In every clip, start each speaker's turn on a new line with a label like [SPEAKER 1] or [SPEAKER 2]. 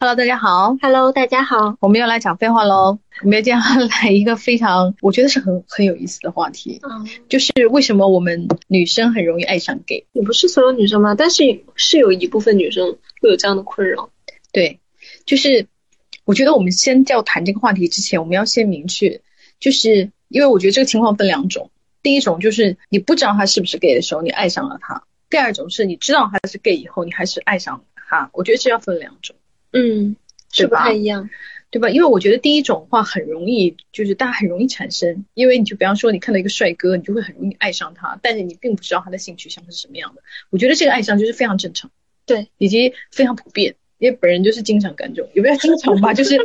[SPEAKER 1] Hello，大家好。
[SPEAKER 2] Hello，大家好。
[SPEAKER 1] 我们又来讲废话喽。我们要接下来一个非常，我觉得是很很有意思的话题，
[SPEAKER 2] 嗯，
[SPEAKER 1] 就是为什么我们女生很容易爱上 gay？
[SPEAKER 2] 也不是所有女生吧，但是是有一部分女生会有这样的困扰。
[SPEAKER 1] 对，就是我觉得我们先要谈这个话题之前，我们要先明确，就是因为我觉得这个情况分两种，第一种就是你不知道他是不是 gay 的时候，你爱上了他；第二种是你知道他是 gay 以后，你还是爱上了他。我觉得这要分两种。
[SPEAKER 2] 嗯，是不太一样。
[SPEAKER 1] 对吧？因为我觉得第一种话很容易，就是大家很容易产生，因为你就比方说你看到一个帅哥，你就会很容易爱上他，但是你并不知道他的性取向是什么样的。我觉得这个爱上就是非常正常，
[SPEAKER 2] 对，
[SPEAKER 1] 以及非常普遍。因为本人就是经常干这种，也不要经常吧，就是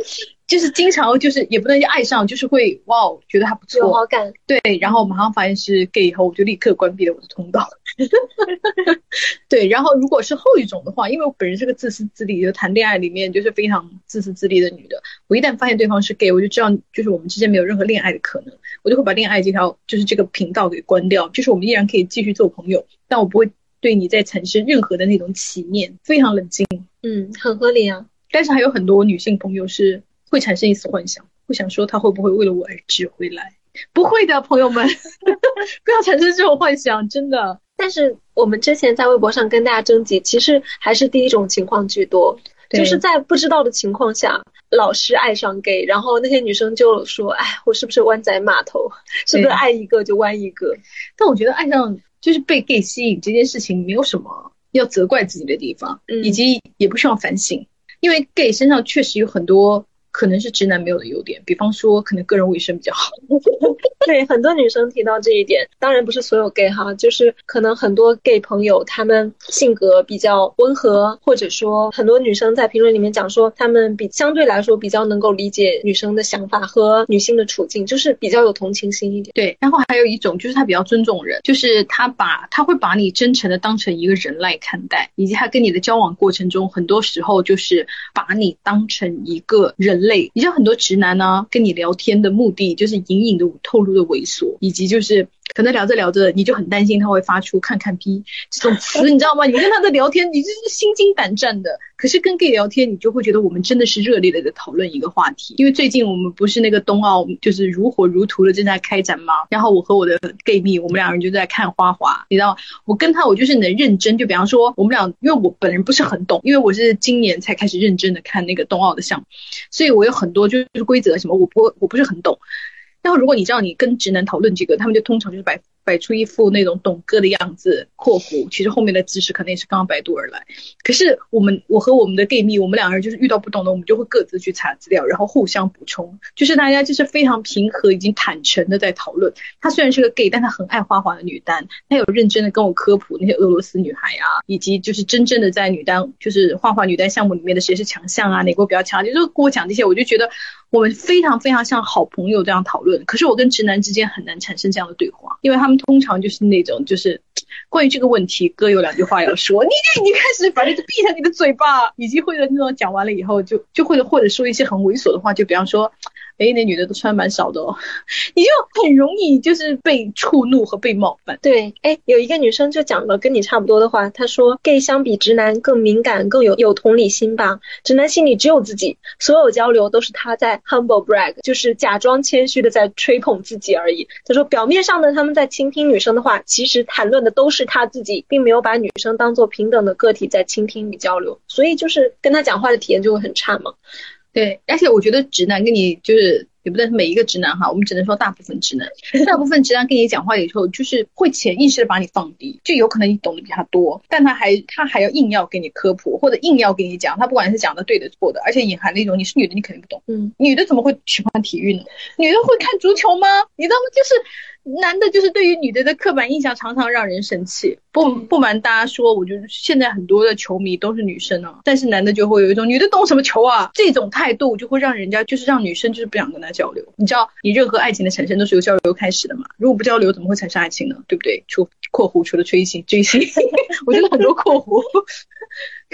[SPEAKER 1] 就是经常就是也不能叫爱上，就是会哇哦觉得他不
[SPEAKER 2] 有好
[SPEAKER 1] 错，
[SPEAKER 2] 感，
[SPEAKER 1] 对，然后马上发现是 gay 以后，我就立刻关闭了我的通道。对，然后如果是后一种的话，因为我本人是个自私自利就，谈恋爱里面就是非常自私自利的女的，我一旦发现对方是 gay，我就知道就是我们之间没有任何恋爱的可能，我就会把恋爱这条就是这个频道给关掉，就是我们依然可以继续做朋友，但我不会对你再产生任何的那种起念，非常冷静。
[SPEAKER 2] 嗯，很合理啊。
[SPEAKER 1] 但是还有很多女性朋友是会产生一丝幻想，会想说他会不会为了我而只回来？不会的，朋友们，不要产生这种幻想，真的。
[SPEAKER 2] 但是我们之前在微博上跟大家征集，其实还是第一种情况居多，
[SPEAKER 1] 对
[SPEAKER 2] 就是在不知道的情况下，老师爱上 gay，然后那些女生就说：“哎，我是不是湾仔码头？是不是爱一个就弯一个
[SPEAKER 1] 但我觉得爱上就是被 gay 吸引这件事情，没有什么要责怪自己的地方，
[SPEAKER 2] 嗯
[SPEAKER 1] 以及也不需要反省，因为 gay 身上确实有很多可能是直男没有的优点，比方说可能个人卫生比较好。”
[SPEAKER 2] 对，很多女生提到这一点，当然不是所有 gay 哈，就是可能很多 gay 朋友他们性格比较温和，或者说很多女生在评论里面讲说，他们比相对来说比较能够理解女生的想法和女性的处境，就是比较有同情心一点。
[SPEAKER 1] 对，然后还有一种就是他比较尊重人，就是他把他会把你真诚的当成一个人来看待，以及他跟你的交往过程中，很多时候就是把你当成一个人累。你像很多直男呢，跟你聊天的目的就是隐隐的透露的猥琐，以及就是可能聊着聊着你就很担心他会发出看看 P” 这种词，你知道吗？你跟他的聊天，你就是心惊胆战的。可是跟 gay 聊天，你就会觉得我们真的是热烈的在讨论一个话题，因为最近我们不是那个冬奥就是如火如荼的正在开展吗？然后我和我的 gay 蜜，我们两人就在看花滑，你知道，我跟他我就是能认真，就比方说我们俩，因为我本人不是很懂，因为我是今年才开始认真的看那个冬奥的项目，所以我有很多就是规则什么我不我不是很懂。然后如果你知道你跟直男讨论这个，他们就通常就是百摆出一副那种懂哥的样子（括弧其实后面的知识可能也是刚刚百度而来）。可是我们我和我们的 gay 蜜，我们两个人就是遇到不懂的，我们就会各自去查资料，然后互相补充，就是大家就是非常平和、已经坦诚的在讨论。他虽然是个 gay，但他很爱花滑的女单，他有认真的跟我科普那些俄罗斯女孩啊，以及就是真正的在女单就是花滑女单项目里面的谁是强项啊，哪国比较强，就是跟我讲这些，我就觉得我们非常非常像好朋友这样讨论。可是我跟直男之间很难产生这样的对话，因为他们通常就是那种就是关于这个问题，哥有两句话要说，你你开始反正就闭上你的嘴巴，以及或者那种讲完了以后就就会或者说一些很猥琐的话，就比方说。哎，那女的都穿蛮少的哦，你就很容易就是被触怒和被冒犯。
[SPEAKER 2] 对，哎，有一个女生就讲了跟你差不多的话，她说，gay 相比直男更敏感，更有有同理心吧。直男心里只有自己，所有交流都是他在 humble brag，就是假装谦虚的在吹捧自己而已。他说，表面上呢，他们在倾听女生的话，其实谈论的都是他自己，并没有把女生当做平等的个体在倾听与交流，所以就是跟他讲话的体验就会很差嘛。
[SPEAKER 1] 对，而且我觉得直男跟你就是也不能每一个直男哈，我们只能说大部分直男，大部分直男跟你讲话以后，就是会潜意识的把你放低，就有可能你懂得比他多，但他还他还要硬要给你科普，或者硬要给你讲，他不管是讲的对的错的，而且隐含的一种你是女的你肯定不懂，
[SPEAKER 2] 嗯，
[SPEAKER 1] 女的怎么会喜欢体育呢？女的会看足球吗？你知道吗？就是男的，就是对于女的的刻板印象常常让人生气。不不瞒大家说，我觉得现在很多的球迷都是女生啊，但是男的就会有一种女的懂什么球啊这种态度，就会让人家就是让女生就是不想跟他交流。你知道，你任何爱情的产生都是由交流开始的嘛？如果不交流，怎么会产生爱情呢？对不对？除（括弧除了追星追星，我觉得很多括弧。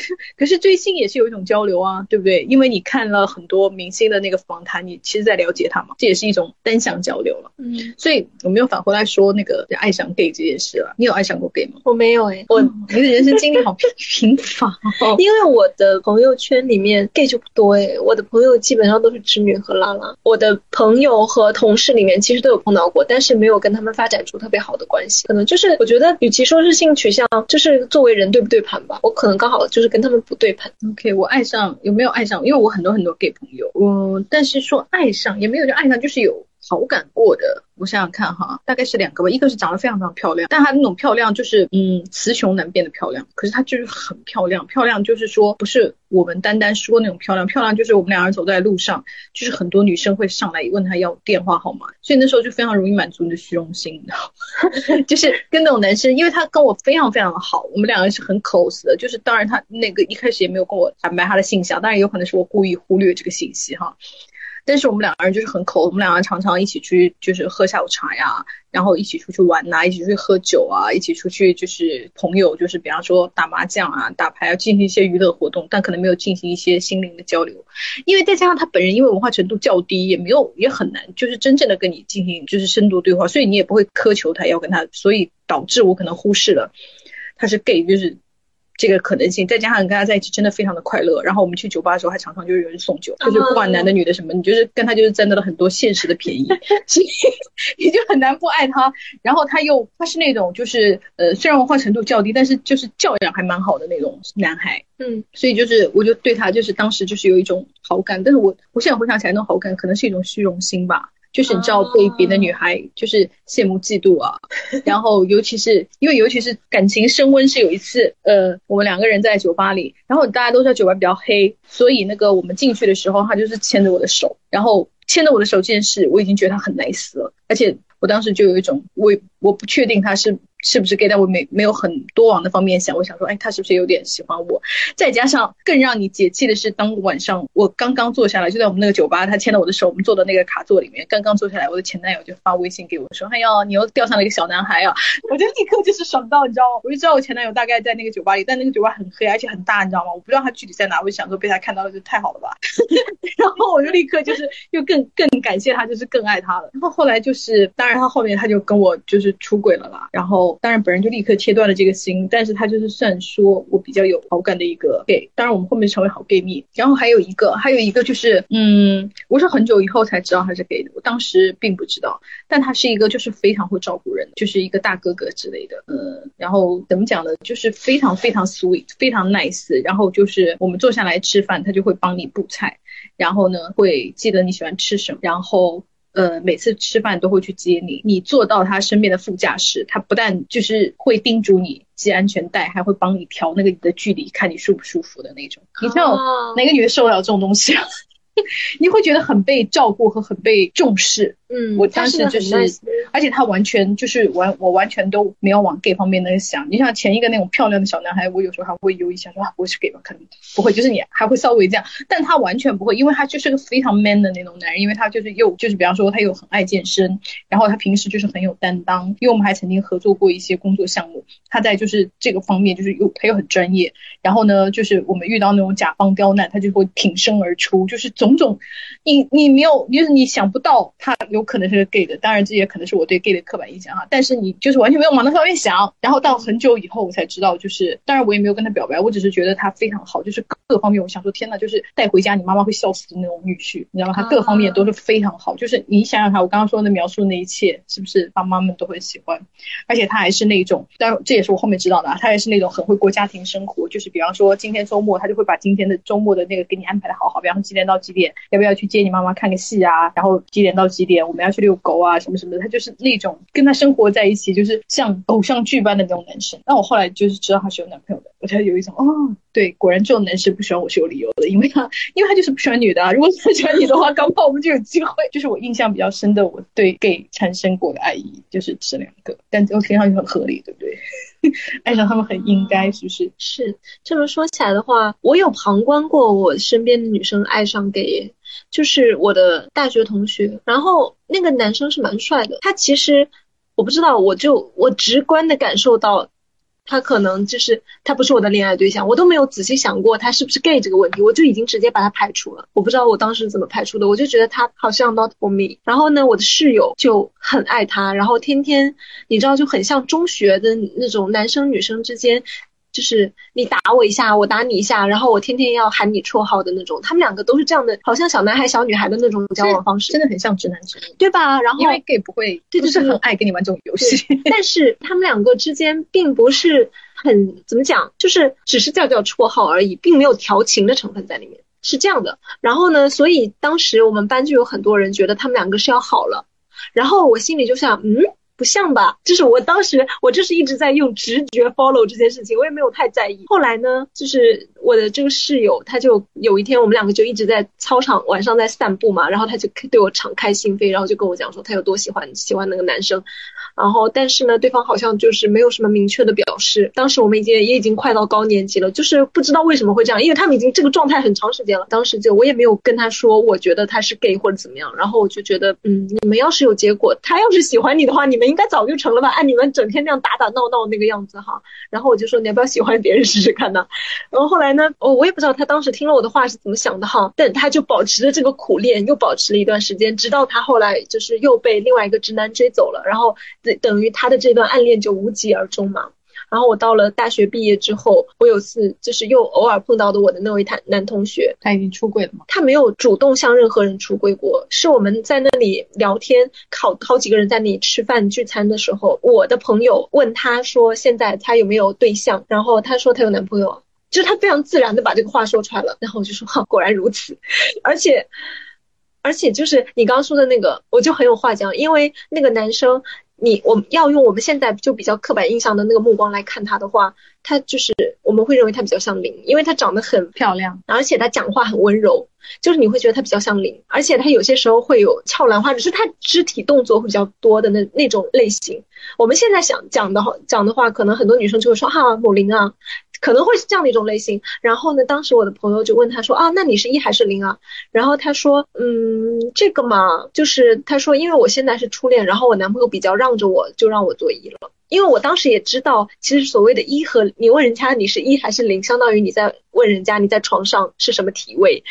[SPEAKER 1] 可是追星也是有一种交流啊，对不对？因为你看了很多明星的那个访谈，你其实在了解他嘛，这也是一种单向交流了。
[SPEAKER 2] 嗯，
[SPEAKER 1] 所以我们又返回来说那个爱上 gay 这件事了。你有爱上过 gay 吗？
[SPEAKER 2] 我没有哎，我
[SPEAKER 1] 你的人生经历好贫贫乏哦。
[SPEAKER 2] 因为我的朋友圈里面 gay 就不多哎，我的朋友基本上都是直女和拉拉。我的朋友和同事里面其实都有碰到过，但是没有跟他们发展出特别好的关系。可能就是我觉得，与其说是性取向，就是作为人对不对盘吧。我可能刚好就是跟他们不对盘。
[SPEAKER 1] OK，我爱上有没有爱上？因为我很多很多 gay 朋友，嗯，但是说爱上也没有就爱上，就是有好感过的。我想想看哈，大概是两个吧，一个是长得非常非常漂亮，但她那种漂亮就是嗯雌雄难辨的漂亮，可是她就是很漂亮，漂亮就是说不是我们单单说那种漂亮，漂亮就是我们两人走在路上，就是很多女生会上来问她要电话号码，所以那时候就非常容易满足你的虚荣心，你知道吗？就是跟那种男生，因为他跟我非常非常的好，我们两个人是很 close 的，就是当然他那个一开始也没有跟我坦白他的性向，当然有可能是我故意忽略这个信息哈。但是我们两个人就是很口，我们两个人常常一起去，就是喝下午茶呀，然后一起出去玩呐、一起去喝酒啊，一起出去就是朋友，就是比方说打麻将啊、打牌啊，进行一些娱乐活动，但可能没有进行一些心灵的交流，因为再加上他本人因为文化程度较低，也没有也很难，就是真正的跟你进行就是深度对话，所以你也不会苛求他要跟他，所以导致我可能忽视了他是 gay，就是。这个可能性，再加上跟他在一起真的非常的快乐，然后我们去酒吧的时候还常常就是有人送酒，就是不管男的女的什么，你就是跟他就是占到了很多现实的便宜，所以你就很难不爱他。然后他又他是那种就是呃虽然文化程度较低，但是就是教养还蛮好的那种男孩，
[SPEAKER 2] 嗯，
[SPEAKER 1] 所以就是我就对他就是当时就是有一种好感，但是我我现在回想起来那种好感可能是一种虚荣心吧。就是你知道被别的女孩就是羡慕嫉妒啊，然后尤其是因为尤其是感情升温是有一次，呃，我们两个人在酒吧里，然后大家都知道酒吧比较黑，所以那个我们进去的时候，他就是牵着我的手，然后牵着我的手这件事，我已经觉得他很 nice 了，而且我当时就有一种我我不确定他是是不是 gay，但我没没有很多往那方面想，我想说，哎，他是不是有点喜欢我？再加上更让你解气的是，当晚上我刚刚坐下来，就在我们那个酒吧，他牵着我的手，我们坐的那个卡座里面，刚刚坐下来，我的前男友就发微信给我说，哎呦，你又钓上了一个小男孩啊！我就立刻就是爽到，你知道吗？我就知道我前男友大概在那个酒吧里，但那个酒吧很黑，而且很大，你知道吗？我不知道他具体在哪，我就想说被他看到了就太好了吧，然后我就立刻就是又更更感谢他，就是更爱他了。然后后来就是，当然他后面他就跟我就是出轨了啦，然后当然本人就立刻切断了这个心，但是他就是算说我比较有好感的一个 gay，当然我们后面成为好 gay 蜜。然后还有一个，还有一个就是，嗯，我是很久以后才知道他是 gay 的，我当时并不知道，但他是一个就是非常会照顾人，就是一个大哥哥之类的，嗯，然后怎么讲呢，就是非常非常 sweet，非常 nice，然后就是我们坐下来吃饭，他就会帮你布菜，然后呢会记得你喜欢吃什么，然后。呃，每次吃饭都会去接你，你坐到他身边的副驾驶，他不但就是会叮嘱你系安全带，还会帮你调那个你的距离，看你舒不舒服的那种。你知道
[SPEAKER 2] 哦
[SPEAKER 1] 哪个女的受得了这种东西啊？你会觉得很被照顾和很被重视，
[SPEAKER 2] 嗯，
[SPEAKER 1] 我当时就是而且他完全就是完，我完全都没有往 gay 方面那个想。你像前一个那种漂亮的小男孩，我有时候还会犹豫一下，说他不会是 gay 吧？可能不会，就是你还会稍微这样，但他完全不会，因为他就是个非常 man 的那种男人，因为他就是又就是比方说他又很爱健身，然后他平时就是很有担当，因为我们还曾经合作过一些工作项目，他在就是这个方面就是又他又很专业，然后呢，就是我们遇到那种甲方刁难，他就会挺身而出，就是种种，你你没有，就是你想不到他有可能是 gay 的，当然这也可能是我对 gay 的刻板印象哈，但是你就是完全没有往那方面想，然后到很久以后我才知道，就是当然我也没有跟他表白，我只是觉得他非常好，就是各方面我想说天呐，就是带回家你妈妈会笑死的那种女婿，你知道吗？他各方面都是非常好，就是你想想看，我刚刚说的描述的那一切，是不是爸妈们都会喜欢？而且他还是那种，当然这也是我后面知道的啊，他也是那种很会过家庭生活，就是比方说今天周末，他就会把今天的周末的那个给你安排的好好，比方说几点到几点，要不要去接你妈妈看个戏啊，然后几点到几点我们要去遛狗啊，什么什么的，他就是那种跟他生活在一起，就是像偶像剧般的那种男生。那我后来就是知道他是有男朋友的，我才有一种哦，对，果然这种男生不喜欢我是有理由的，因为他因为他就是不喜欢女的啊，如果他喜欢你的话，刚好我们就有机会。就是我印象比较深的，我对 gay 产生过的爱意就是这两个，但我听上去很合理，对不对？爱上他们很应该，是不是？
[SPEAKER 2] 是这么说起来的话，我有旁观过我身边的女生爱上 gay，耶就是我的大学同学，然后那个男生是蛮帅的，他其实我不知道，我就我直观的感受到他可能就是他不是我的恋爱对象，我都没有仔细想过他是不是 gay 这个问题，我就已经直接把他排除了。我不知道我当时怎么排除的，我就觉得他好像 not for me。然后呢，我的室友就很爱他，然后天天你知道就很像中学的那种男生女生之间。就是你打我一下，我打你一下，然后我天天要喊你绰号的那种。他们两个都是这样的，好像小男孩小女孩的那种交往方式，
[SPEAKER 1] 真的很像直男直女，
[SPEAKER 2] 对吧？然后
[SPEAKER 1] 因为 gay 不会，
[SPEAKER 2] 对，
[SPEAKER 1] 就是很爱跟你玩这种游戏。
[SPEAKER 2] 但是他们两个之间并不是很怎么讲，就是只是叫叫绰号而已，并没有调情的成分在里面，是这样的。然后呢，所以当时我们班就有很多人觉得他们两个是要好了，然后我心里就想，嗯。不像吧？就是我当时，我就是一直在用直觉 follow 这件事情，我也没有太在意。后来呢，就是我的这个室友，他就有一天，我们两个就一直在操场晚上在散步嘛，然后他就对我敞开心扉，然后就跟我讲说他有多喜欢喜欢那个男生。然后，但是呢，对方好像就是没有什么明确的表示。当时我们已经也已经快到高年级了，就是不知道为什么会这样，因为他们已经这个状态很长时间了。当时就我也没有跟他说，我觉得他是 gay 或者怎么样。然后我就觉得，嗯，你们要是有结果，他要是喜欢你的话，你们应该早就成了吧？按你们整天那样打打闹闹那个样子哈。然后我就说，你要不要喜欢别人试试看呢？然后后来呢，我我也不知道他当时听了我的话是怎么想的哈。但他就保持着这个苦练，又保持了一段时间，直到他后来就是又被另外一个直男追走了，然后等等于他的。这段暗恋就无疾而终嘛。然后我到了大学毕业之后，我有次就是又偶尔碰到的我的那位男男同学，
[SPEAKER 1] 他已经出柜了吗？
[SPEAKER 2] 他没有主动向任何人出柜过，是我们在那里聊天，好好几个人在那里吃饭聚餐的时候，我的朋友问他说现在他有没有对象，然后他说他有男朋友，就是他非常自然的把这个话说出来了，然后我就说哈，果然如此，而且而且就是你刚刚说的那个，我就很有话讲，因为那个男生。你我们要用我们现在就比较刻板印象的那个目光来看他的话，他就是我们会认为他比较像林，因为他长得很
[SPEAKER 1] 漂亮，
[SPEAKER 2] 而且他讲话很温柔，就是你会觉得他比较像林，而且他有些时候会有俏兰花，只是他肢体动作会比较多的那那种类型。我们现在想讲的话讲的话，可能很多女生就会说哈某林啊。可能会是这样的一种类型，然后呢，当时我的朋友就问他说啊，那你是一还是零啊？然后他说，嗯，这个嘛，就是他说，因为我现在是初恋，然后我男朋友比较让着我，就让我做一了。因为我当时也知道，其实所谓的“一”和你问人家你是一还是零，相当于你在问人家你在床上是什么体位，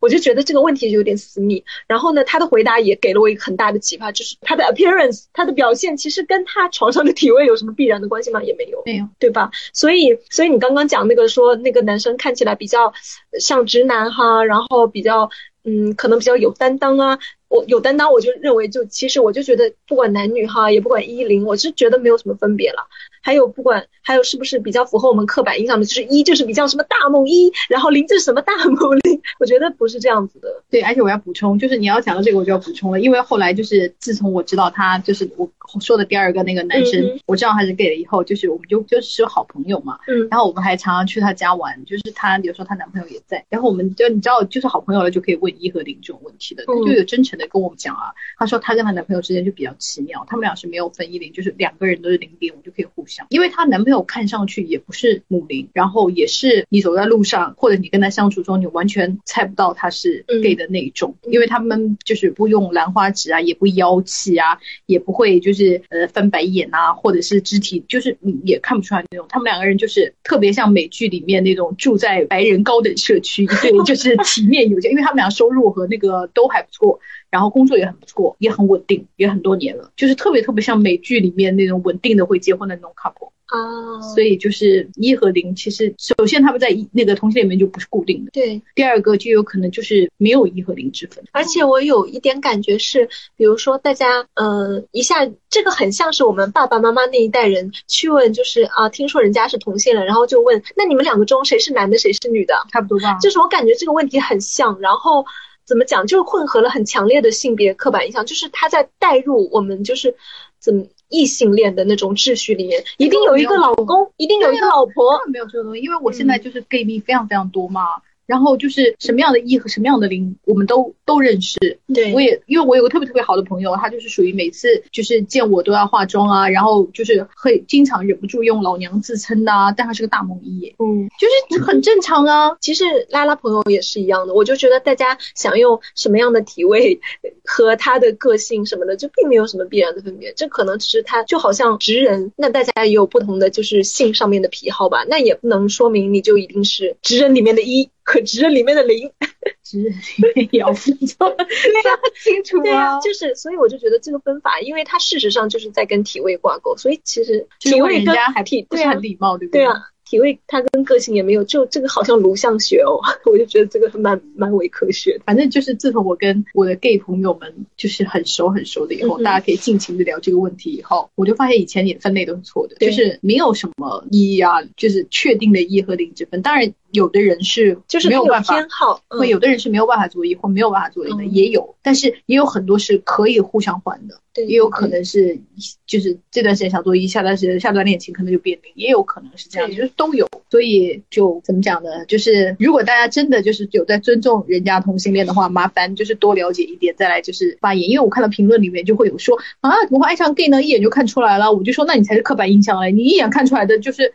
[SPEAKER 2] 我就觉得这个问题就有点私密。然后呢，他的回答也给了我一个很大的启发，就是他的 appearance，他的表现其实跟他床上的体位有什么必然的关系吗？也没有，
[SPEAKER 1] 没有，
[SPEAKER 2] 对吧？所以，所以你刚刚讲那个说那个男生看起来比较像直男哈，然后比较嗯，可能比较有担当啊。我有担当，我就认为就其实我就觉得不管男女哈，也不管一零，我是觉得没有什么分别了。还有不管还有是不是比较符合我们刻板印象的，就是一就是比较什么大梦一，然后零就是什么大梦零，我觉得不是这样子的。
[SPEAKER 1] 对，而且我要补充，就是你要讲到这个，我就要补充了，因为后来就是自从我知道他就是我说的第二个那个男生，我知道他是 gay 了以后，就是我们就就是好朋友嘛。嗯。然后我们还常常去他家玩，就是他有时候她男朋友也在，然后我们就你知道就是好朋友了就可以问一和零这种问题的，他就有真诚的。跟我们讲啊，她说她跟她男朋友之间就比较奇妙，他们俩是没有分一零，就是两个人都是零点五就可以互相。因为她男朋友看上去也不是母零，然后也是你走在路上或者你跟他相处中，你完全猜不到他是 gay 的那种，因为他们就是不用兰花指啊，也不妖气啊，也不会就是呃翻白眼啊，或者是肢体就是你也看不出来那种。他们两个人就是特别像美剧里面那种住在白人高等社区，对，就是体面有钱，因为他们俩收入和那个都还不错。然后工作也很不错，也很稳定，也很多年了，就是特别特别像美剧里面那种稳定的会结婚的那种 couple 啊。所以就是一和零，其实首先他们在一那个同性恋里面就不是固定的。
[SPEAKER 2] 对。
[SPEAKER 1] 第二个就有可能就是没有一和零之分。
[SPEAKER 2] 而且我有一点感觉是，比如说大家嗯一下，这个很像是我们爸爸妈妈那一代人去问，就是啊，听说人家是同性了，然后就问，那你们两个中谁是男的，谁是女的？
[SPEAKER 1] 差不多吧。
[SPEAKER 2] 就是我感觉这个问题很像，然后。怎么讲？就是混合了很强烈的性别刻板印象，就是他在带入我们就是怎么异性恋的那种秩序里面，一定有一个老公，一定有一个老婆。
[SPEAKER 1] 没有这个东西，因为我现在就是 gay 蜜非常非常多嘛。然后就是什么样的一和什么样的零，我们都都认识。
[SPEAKER 2] 对
[SPEAKER 1] 我也因为我有个特别特别好的朋友，他就是属于每次就是见我都要化妆啊，然后就是会经常忍不住用老娘自称的啊，但他是个大萌一，
[SPEAKER 2] 嗯，
[SPEAKER 1] 就是很正常啊。
[SPEAKER 2] 其实拉拉朋友也是一样的，我就觉得大家想用什么样的体位和他的个性什么的，就并没有什么必然的分别。这可能只是他就好像直人，那大家也有不同的就是性上面的癖好吧，那也不能说明你就一定是直人里面的一和直人里面的零。
[SPEAKER 1] 只是里面也要分错，对 呀，清楚
[SPEAKER 2] 对呀、
[SPEAKER 1] 啊。
[SPEAKER 2] 就是所以我就觉得这个分法，因为它事实上就是在跟体位挂钩，所以其实体位跟
[SPEAKER 1] 人家还不是
[SPEAKER 2] 体对啊
[SPEAKER 1] 很礼貌，对不
[SPEAKER 2] 对啊，体位它跟个性也没有，就这个好像颅相学哦，我就觉得这个蛮蛮伪科学的。
[SPEAKER 1] 反正就是自从我跟我的 gay 朋友们就是很熟很熟的以后，
[SPEAKER 2] 嗯
[SPEAKER 1] 大家可以尽情的聊这个问题以后，我就发现以前也分类都是错的，就是没有什么一啊，就是确定的一和零之分。当然，有的人是
[SPEAKER 2] 就是
[SPEAKER 1] 没有办法
[SPEAKER 2] 偏好，
[SPEAKER 1] 会
[SPEAKER 2] 嗯
[SPEAKER 1] 有的人是没有办法做一或没有办法做零的，
[SPEAKER 2] 嗯。
[SPEAKER 1] 也有，但是也有很多是可以互相换的，
[SPEAKER 2] 对。
[SPEAKER 1] 也有可能是就是这段时间想做一，下段时间下段恋情可能就变零，也有可能是这样，
[SPEAKER 2] 对。
[SPEAKER 1] 就是都有。所以就怎么讲呢？就是如果大家真的就是有在尊重人家同性恋的话，麻烦就是多了解一点，再来就是发言。因为我看到评论里面就会有说啊，怎么会爱上 gay 呢？一眼就看出来了。我就说那你才是刻板印象嘞，你一眼看出来的就是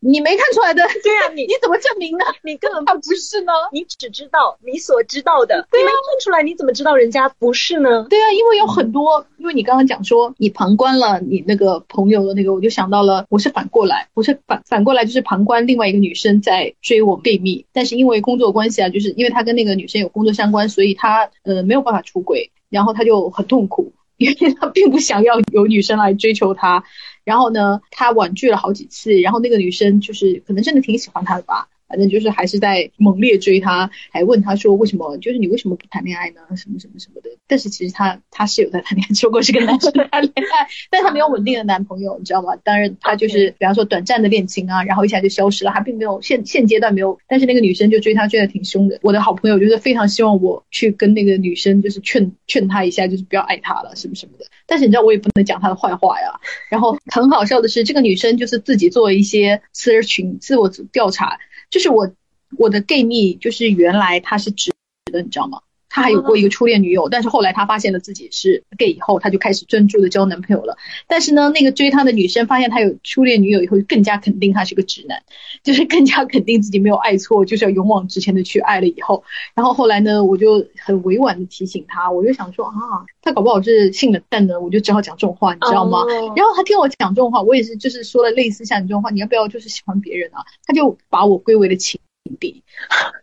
[SPEAKER 1] 你没看出来的，
[SPEAKER 2] 对啊，你
[SPEAKER 1] 你怎么证明呢？
[SPEAKER 2] 你根本
[SPEAKER 1] 他不是呢？
[SPEAKER 2] 你只知道你所知道的，
[SPEAKER 1] 对啊
[SPEAKER 2] 你没看出来，你怎么知道人家不是呢？
[SPEAKER 1] 对啊，因为有很多，因为你刚刚讲说你旁观了你那个朋友的那个，我就想到了，我是反过来，我是反反过来就是旁观另外一个女生在追我 gay 蜜，但是因为工作关系啊，就是因为她跟那个女生有工作相关，所以她呃没有办法出轨，然后她就很痛苦，因为她并不想要有女生来追求她，然后呢，他婉拒了好几次，然后那个女生就是可能真的挺喜欢他的吧。反正就是还是在猛烈追他，还问他说为什么，就是你为什么不谈恋爱呢？什么什么什么的。但是其实他他是有在谈恋爱，只不过是跟男生谈恋爱，但他没有稳定的男朋友，你知道吗？当然他就是比方说短暂的恋情啊，然后一下就消失了，他并没有现现阶段没有，但是那个女生就追他追的挺凶的。我的好朋友就是非常希望我去跟那个女生就是劝劝他一下，就是不要爱他了，什么什么的。但是你知道我也不能讲他的坏话呀。然后很好笑的是，这个女生就是自己做一些私人群自我调查。就是我我的 gay 蜜，就是原来他是直的，你知道吗？他还有过一个初恋女友，但是后来他发现了自己是 gay 以后，他就开始专注的交男朋友了。但是呢，那个追他的女生发现他有初恋女友以后，更加肯定他是个直男，就是更加肯定自己没有爱错，就是要勇往直前的去爱了以后。然后后来呢，我就很委婉的提醒他，我就想说啊，他搞不好是性冷淡呢，我就只好讲这种话，你知道吗？
[SPEAKER 2] 哦
[SPEAKER 1] 然后他听我讲这种话，我也是就是说了类似像你这种话，你要不要就是喜欢别人啊？他就把我归为了情敌，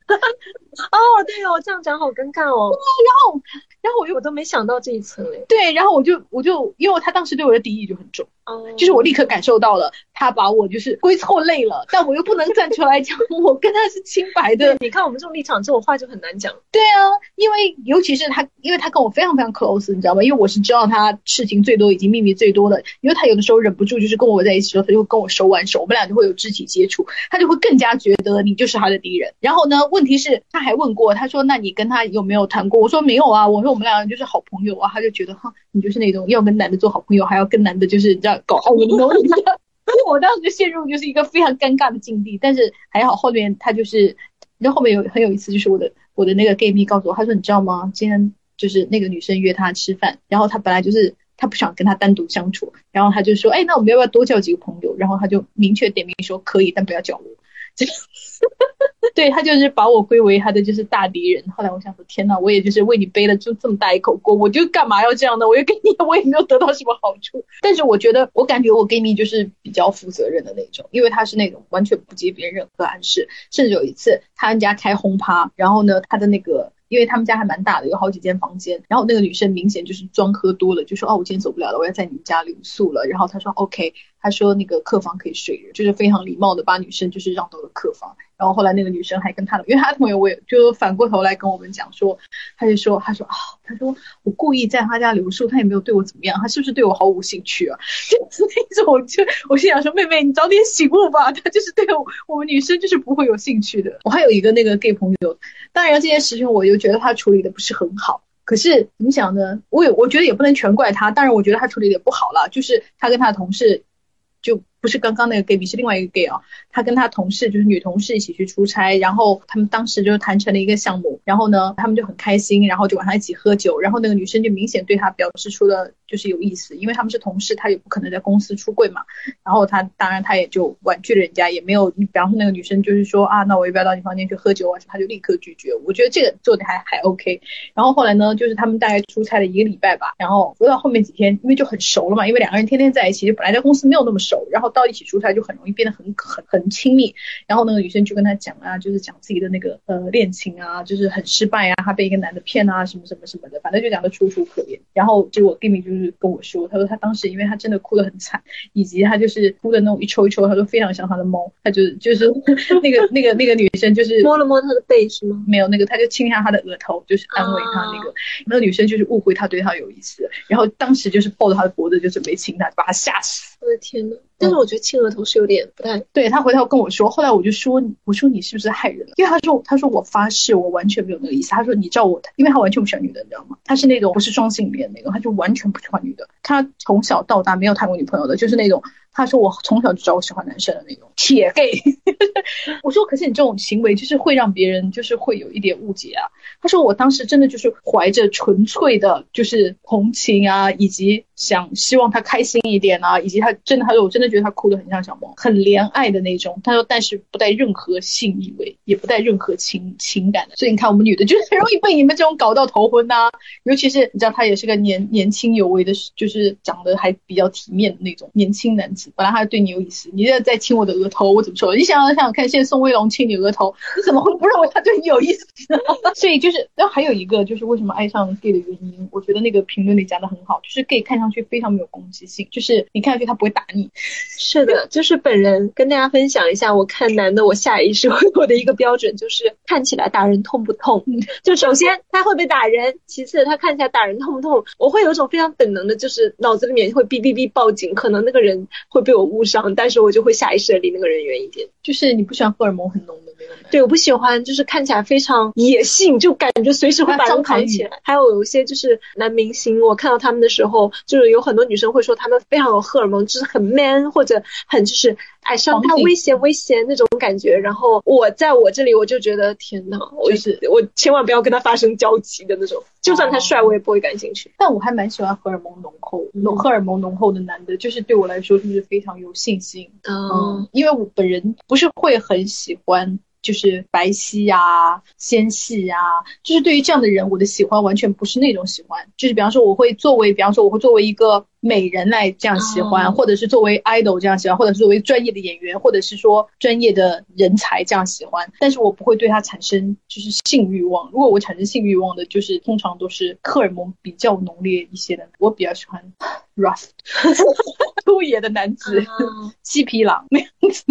[SPEAKER 2] 哦，对哦，这样讲好尴尬哦，
[SPEAKER 1] 然后然后我就
[SPEAKER 2] 我都没想到这一层哎。
[SPEAKER 1] 对，然后我就我就因为他当时对我的敌意就很重，
[SPEAKER 2] 哦，
[SPEAKER 1] 就是我立刻感受到了他把我就是归错类了，但我又不能站出来讲我跟他是清白的，，
[SPEAKER 2] 你看我们这种立场，这种话就很难讲。
[SPEAKER 1] 对啊，因为尤其是他，因为他跟我非常非常 close，你知道吗？因为我是知道他事情最多以及秘密最多的，因为他有的时候忍不住就是跟我在一起的时候，他就会跟我手挽手，我们俩就会有肢体接触，他就会更加觉得你就是他的敌人。然后呢，问题是他还问过，他说那你跟他有没有谈过？我说没有啊，我说我们俩就是好朋友啊，他就觉得哈，你就是那种要跟男的做好朋友，还要跟男的就是这样搞暧昧那种。所以我当时就陷入就是一个非常尴尬的境地，但是还好后面他就是，然后后面有很有一次就是我的我的那个 gay 蜜告诉我，他说你知道吗？今天就是那个女生约他吃饭，然后他本来就是他不想跟他单独相处，然后他就说，哎，那我们要不要多叫几个朋友？然后他就明确点名说可以，但不要叫我。就 对他就是把我归为他的就是大敌人。后来我想说，天呐，我也就是为你背了就这么大一口锅，我就干嘛要这样呢？我又给你，我也没有得到什么好处。但是我觉得，我感觉我闺蜜就是比较负责任的那种，因为他是那种完全不接别人任何暗示，甚至有一次他们家开轰趴，然后呢，他的那个。因为他们家还蛮大的，有好几间房间。然后那个女生明显就是装喝多了，就说：“哦，我今天走不了了，我要在你们家留宿了。”然后他说：“OK。”他说：“那个客房可以睡。”就是非常礼貌的把女生就是让到了客房。然后后来那个女生还跟他的，因为他的朋友我也就反过头来跟我们讲说，他就说：“他说啊，他说我故意在他家留宿，他也没有对我怎么样，他是不是对我毫无兴趣啊？” 就是那种，就我心想说：“妹妹，你早点醒悟吧，他就是对我我们女生就是不会有兴趣的。”我还有一个那个 gay 朋友，当然这件事情我就觉得他处理的不是很好。可是怎么讲呢？我也我觉得也不能全怪他，当然我觉得他处理的不好了，就是他跟他的同事就不是刚刚那个 gay，是另外一个 gay 哦。他跟他同事就是女同事一起去出差，然后他们当时就谈成了一个项目，然后呢，他们就很开心，然后就晚上一起喝酒，然后那个女生就明显对他表示出了就是有意思，因为他们是同事，他也不可能在公司出柜嘛。然后他当然他也就婉拒了人家，也没有，比方说那个女生就是说啊，那我要不要到你房间去喝酒啊？他就立刻拒绝。我觉得这个做的还还 OK。然后后来呢，就是他们大概出差了一个礼拜吧，然后不到后面几天，因为就很熟了嘛，因为两个人天天在一起，就本来在公司没有那么熟，然后到一起出差就很容易变得很很很亲密。然后那个女生就跟他讲啊，就是讲自己的那个呃恋情啊，就是很失败啊，她被一个男的骗啊，什么什么什么的，反正就讲的楚楚可怜。然后结果 Gimi 就跟我说，他说他当时因为他真的哭得很惨，以及他就是哭的那种一抽一抽，他说非常像他的猫，他就就是 那个那个那个女生就是
[SPEAKER 2] 摸了摸他的背是吗？
[SPEAKER 1] 没有那个，他就亲一下他的额头，就是安慰他那个。那个女生就是误会他对他有意思，然后当时就是抱着他的脖子就准备亲他，把他吓死。
[SPEAKER 2] 我的天呐！但是我觉得亲额头是有点不太
[SPEAKER 1] 对。他回头跟我说，后来我就说，我说你是不是害人了？因为他说，他说我发誓，我完全没有那个意思。他说你照我，因为他完全不喜欢女的，你知道吗？他是那种不是双性恋那种，他就完全不喜欢女的。他从小到大没有谈过女朋友的，就是那种。他说我从小就知道我喜欢男生的那种铁 gay。我说可是你这种行为就是会让别人就是会有一点误解啊。他说我当时真的就是怀着纯粹的就是同情啊，以及想希望他开心一点啊，以及他真的他说我真的觉得他哭得很像小萌，很怜爱的那种。他说但是不带任何性意味，也不带任何情情感的。所以你看我们女的就是很容易被你们这种搞到头昏呐。尤其是你知道他也是个年年轻有为的，就是长得还比较体面的那种年轻男子。本来他对你有意思，你现在在亲我的额头，我怎么说？你想想想看，现在宋威龙亲你额头，你怎么会不认为他对你有意思？所以就是，然后还有一个就是为什么爱上 gay 的原因，我觉得那个评论里讲的很好，就是 gay 看上去非常没有攻击性，就是你看上去他不会打你。
[SPEAKER 2] 是的，就是本人跟大家分享一下，我看男的，我下意识会我的一个标准就是看起来打人痛不痛？就首先他会不会打人，其次他看起来打人痛不痛？我会有一种非常本能的，就是脑子里面会哔哔哔报警，可能那个人。会被我误伤，但是我就会下意识的离那个人远一点。
[SPEAKER 1] 就是你不喜欢荷尔蒙很浓的那种。
[SPEAKER 2] 对，我不喜欢，就是看起来非常野性，就感觉随时会把人扛起来。还有有一些就是男明星，我看到他们的时候，就是有很多女生会说他们非常有荷尔蒙，就是很 man 或者很就是爱上他危险危险那种感觉。然后我在我这里我就觉得天呐，我
[SPEAKER 1] 是
[SPEAKER 2] 我千万不要跟他发生交集的那种。就算他帅，我也不会感兴趣。
[SPEAKER 1] 但我还蛮喜欢荷尔蒙浓厚、浓荷尔蒙浓厚的男的，就是对我来说就是非常有信心。嗯，因为我本人不是会很喜欢。就是白皙呀、纤细呀，就是对于这样的人，我的喜欢完全不是那种喜欢。就是比方说，我会作为，比方说，我会作为一个美人来这样喜欢，或者是作为 idol 这样喜欢，或者是作为专业的演员，或者是说专业的人才这样喜欢。但是我不会对他产生就是性欲望。如果我产生性欲望的，就是通常都是荷尔蒙比较浓烈一些的。我比较喜欢 rough。粗野的男子，七匹狼那样子。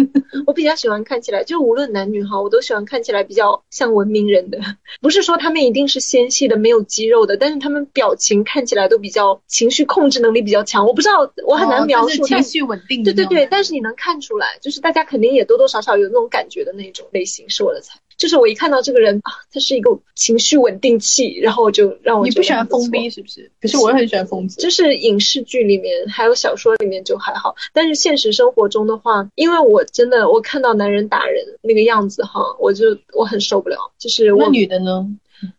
[SPEAKER 2] 我比较喜欢看起来，就无论男女哈，我都喜欢看起来比较像文明人的。不是说他们一定是纤细的、没有肌肉的，但是他们表情看起来都比较情绪控制能力比较强。我不知道，我很难描述。
[SPEAKER 1] 情绪稳定。
[SPEAKER 2] 对对对，但是你能看出来，就是大家肯定也多多少少有那种感觉的那种类型，是我的菜。就是我一看到这个人啊，他是一个情绪稳定器，然后就让我
[SPEAKER 1] 你不喜欢疯逼是不是？可是我很喜欢疯子。
[SPEAKER 2] 就是影视剧里面还有小说里面就还好，但是现实生活中的话，因为我真的我看到男人打人那个样子哈，我就我很受不了。就是
[SPEAKER 1] 那女的呢？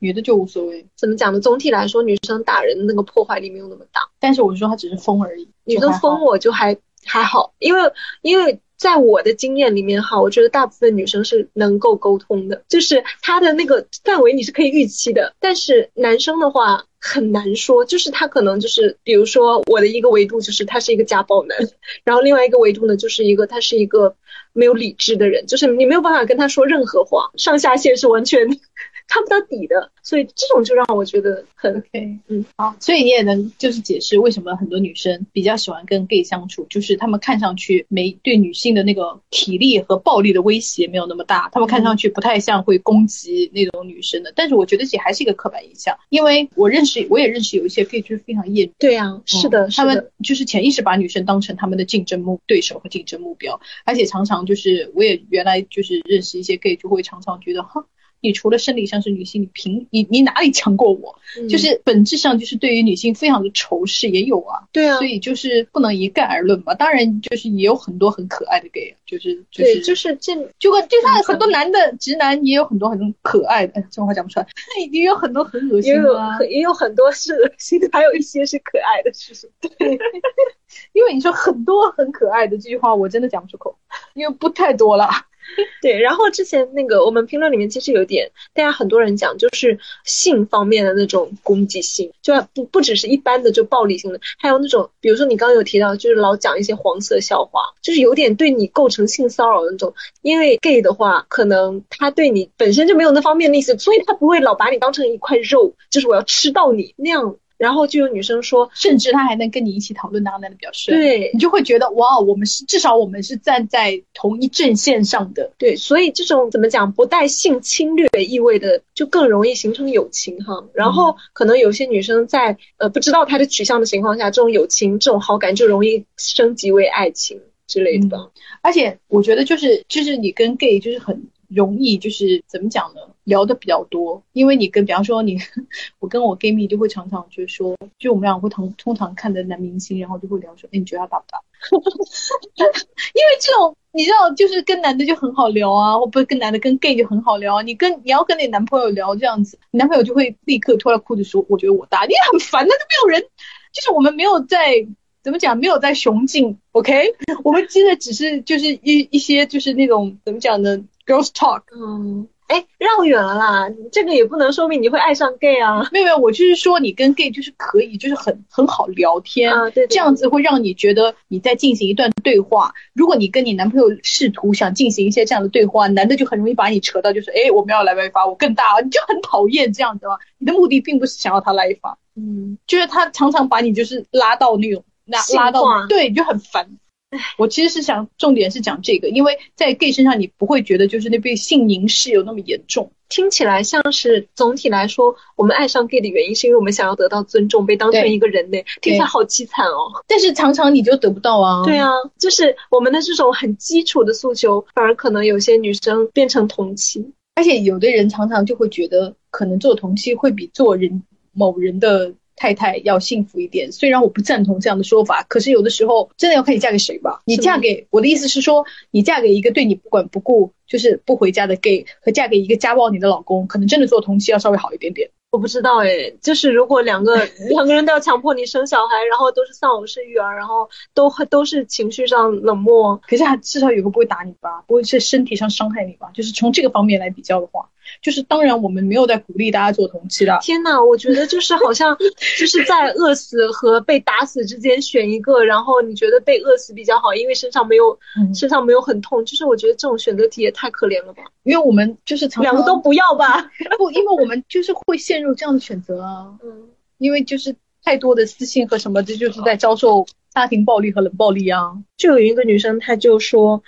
[SPEAKER 1] 女的就无所谓。
[SPEAKER 2] 怎么讲呢？总体来说，女生打人的那个破坏力没有那么大。
[SPEAKER 1] 但是我说她只是疯而已。
[SPEAKER 2] 女生疯我就还还好，因为因为。在我的经验里面哈，我觉得大部分女生是能够沟通的，就是她的那个范围你是可以预期的。但是男生的话很难说，就是他可能就是，比如说我的一个维度就是他是一个家暴男，然后另外一个维度呢就是一个他是一个没有理智的人，就是你没有办法跟他说任何话，上下线是完全。看不到底的，所以这种就让我觉得很
[SPEAKER 1] OK，嗯，好，所以你也能就是解释为什么很多女生比较喜欢跟 gay 相处，就是他们看上去没对女性的那个体力和暴力的威胁没有那么大，他们看上去不太像会攻击那种女生的。但是我觉得这还是一个刻板印象，因为我认识我也认识有一些 gay 就是非常厌，
[SPEAKER 2] 对呀，是的，
[SPEAKER 1] 他们就是潜意识把女生当成他们的竞争目对手和竞争目标，而且常常就是我也原来就是认识一些 gay 就会常常觉得哈。你除了生理上是女性，你凭你你哪里强过我？
[SPEAKER 2] 嗯
[SPEAKER 1] 就是本质上就是对于女性非常的仇视也有啊。
[SPEAKER 2] 对啊
[SPEAKER 1] 所，以就是不能一概而论吧。当然，就是也有很多很可爱的 gay，啊就是就
[SPEAKER 2] 对，
[SPEAKER 1] 是
[SPEAKER 2] 就是这
[SPEAKER 1] 就跟就像很多男的直男也有很多很可爱的，哎，这种话讲不出来，也有很多很恶
[SPEAKER 2] 也有
[SPEAKER 1] 心的啊。
[SPEAKER 2] 很也有很多是恶心的，还有一些是可爱的，是不是？
[SPEAKER 1] 因为你说很多很可爱的这句话，我真的讲不出口，因为不太多了。
[SPEAKER 2] 对，然后之前那个我们评论里面其实有点，大家很多人讲就是性方面的那种攻击性，就不不只是一般的就暴力性的，还有那种比如说你刚刚有提到，就是老讲一些黄色笑话，就是有点对你构成性骚扰的那种。因为 gay 的话，可能他对你本身就没有那方面的意思，所以他不会老把你当成一块肉，就是我要吃到你那样。然后就有女生说，
[SPEAKER 1] 甚至他还能跟你一起讨论哪个男的比较帅，
[SPEAKER 2] 对
[SPEAKER 1] 你就会觉得哇，我们是至少我们是站在同一阵线上的。
[SPEAKER 2] 对，所以这种怎么讲不带性侵略意味的，就更容易形成友情哈。然后可能有些女生在呃不知道她的取向的情况下，这种友情、这种好感就容易升级为爱情之类的吧。
[SPEAKER 1] 而且我觉得就是就是你跟 gay 就是很容易就是怎么讲呢，聊的比较多，因为你跟比方说你 我跟我 gay 蜜就会常常就是说，就我们俩会通通常看的男明星，然后就会聊说，哎，你觉得他大不大？因为这种你知道，就是跟男的就很好聊啊，或不是跟男的跟 gay 就很好聊啊。你跟你要跟你男朋友聊这样子，你男朋友就会立刻脱了裤子说，我觉得我大，你很烦，那都没有人，就是我们没有在。怎么讲？没有在雄竞，OK？我们真的只是就是一一些就是那种怎么讲呢？Girls talk，
[SPEAKER 2] 嗯，哎，绕远了啦，这个也不能说明你会爱上 gay 啊。
[SPEAKER 1] 没有没有，我就是说你跟 gay 就是可以，就是很很好聊天，
[SPEAKER 2] 啊对对
[SPEAKER 1] 这样子会让你觉得你在进行一段对话。如果你跟你男朋友试图想进行一些这样的对话，男的就很容易把你扯到就是，哎，我们要来一发，我更大，你就很讨厌这样子嘛。你的目的并不是想要他来一发，
[SPEAKER 2] 嗯，
[SPEAKER 1] 就是他常常把你就是拉到那种拉拉到对，你就很烦。我其实是想重点是讲这个，因为在 gay 身上你不会觉得就是那被性凝视有那么严重。
[SPEAKER 2] 听起来像是总体来说，我们爱上 gay 的原因是因为我们想要得到尊重，被当成一个人类，听起来好凄惨哦。
[SPEAKER 1] 但是常常你就得不到啊。
[SPEAKER 2] 对啊，就是我们的这种很基础的诉求，反而可能有些女生变成同妻。
[SPEAKER 1] 而且有的人常常就会觉得，可能做同妻会比做人某人的太太要幸福一点。虽然我不赞同这样的说法，可是有的时候真的要看你嫁给谁吧。你嫁给我的意思是说，你嫁给一个对你不管不顾，就是不回家的 gay，和嫁给一个家暴你的老公，可能真的做同妻要稍微好一点点。
[SPEAKER 2] 我不知道哎，就是如果两个 两个人都要强迫你生小孩，然后都是丧偶式育儿，然后都都是情绪上冷漠，
[SPEAKER 1] 可是还至少有个不会打你吧，不会是身体上伤害你吧？就是从这个方面来比较的话，就是当然我们没有在鼓励大家做同期的。
[SPEAKER 2] 天呐，我觉得就是好像 就是在饿死和被打死之间选一个，然后你觉得被饿死比较好，因为身上没有
[SPEAKER 1] 嗯
[SPEAKER 2] 身上没有很痛，就是我觉得这种选择题也太可怜了吧，
[SPEAKER 1] 因为我们就是常常
[SPEAKER 2] 两个都不要吧。
[SPEAKER 1] 不，因为我们就是会陷入这样的选择啊。
[SPEAKER 2] 嗯，
[SPEAKER 1] 因为就是太多的私信和什么，这就是在遭受家庭暴力和冷暴力啊。
[SPEAKER 2] 就有一个女生，她就说，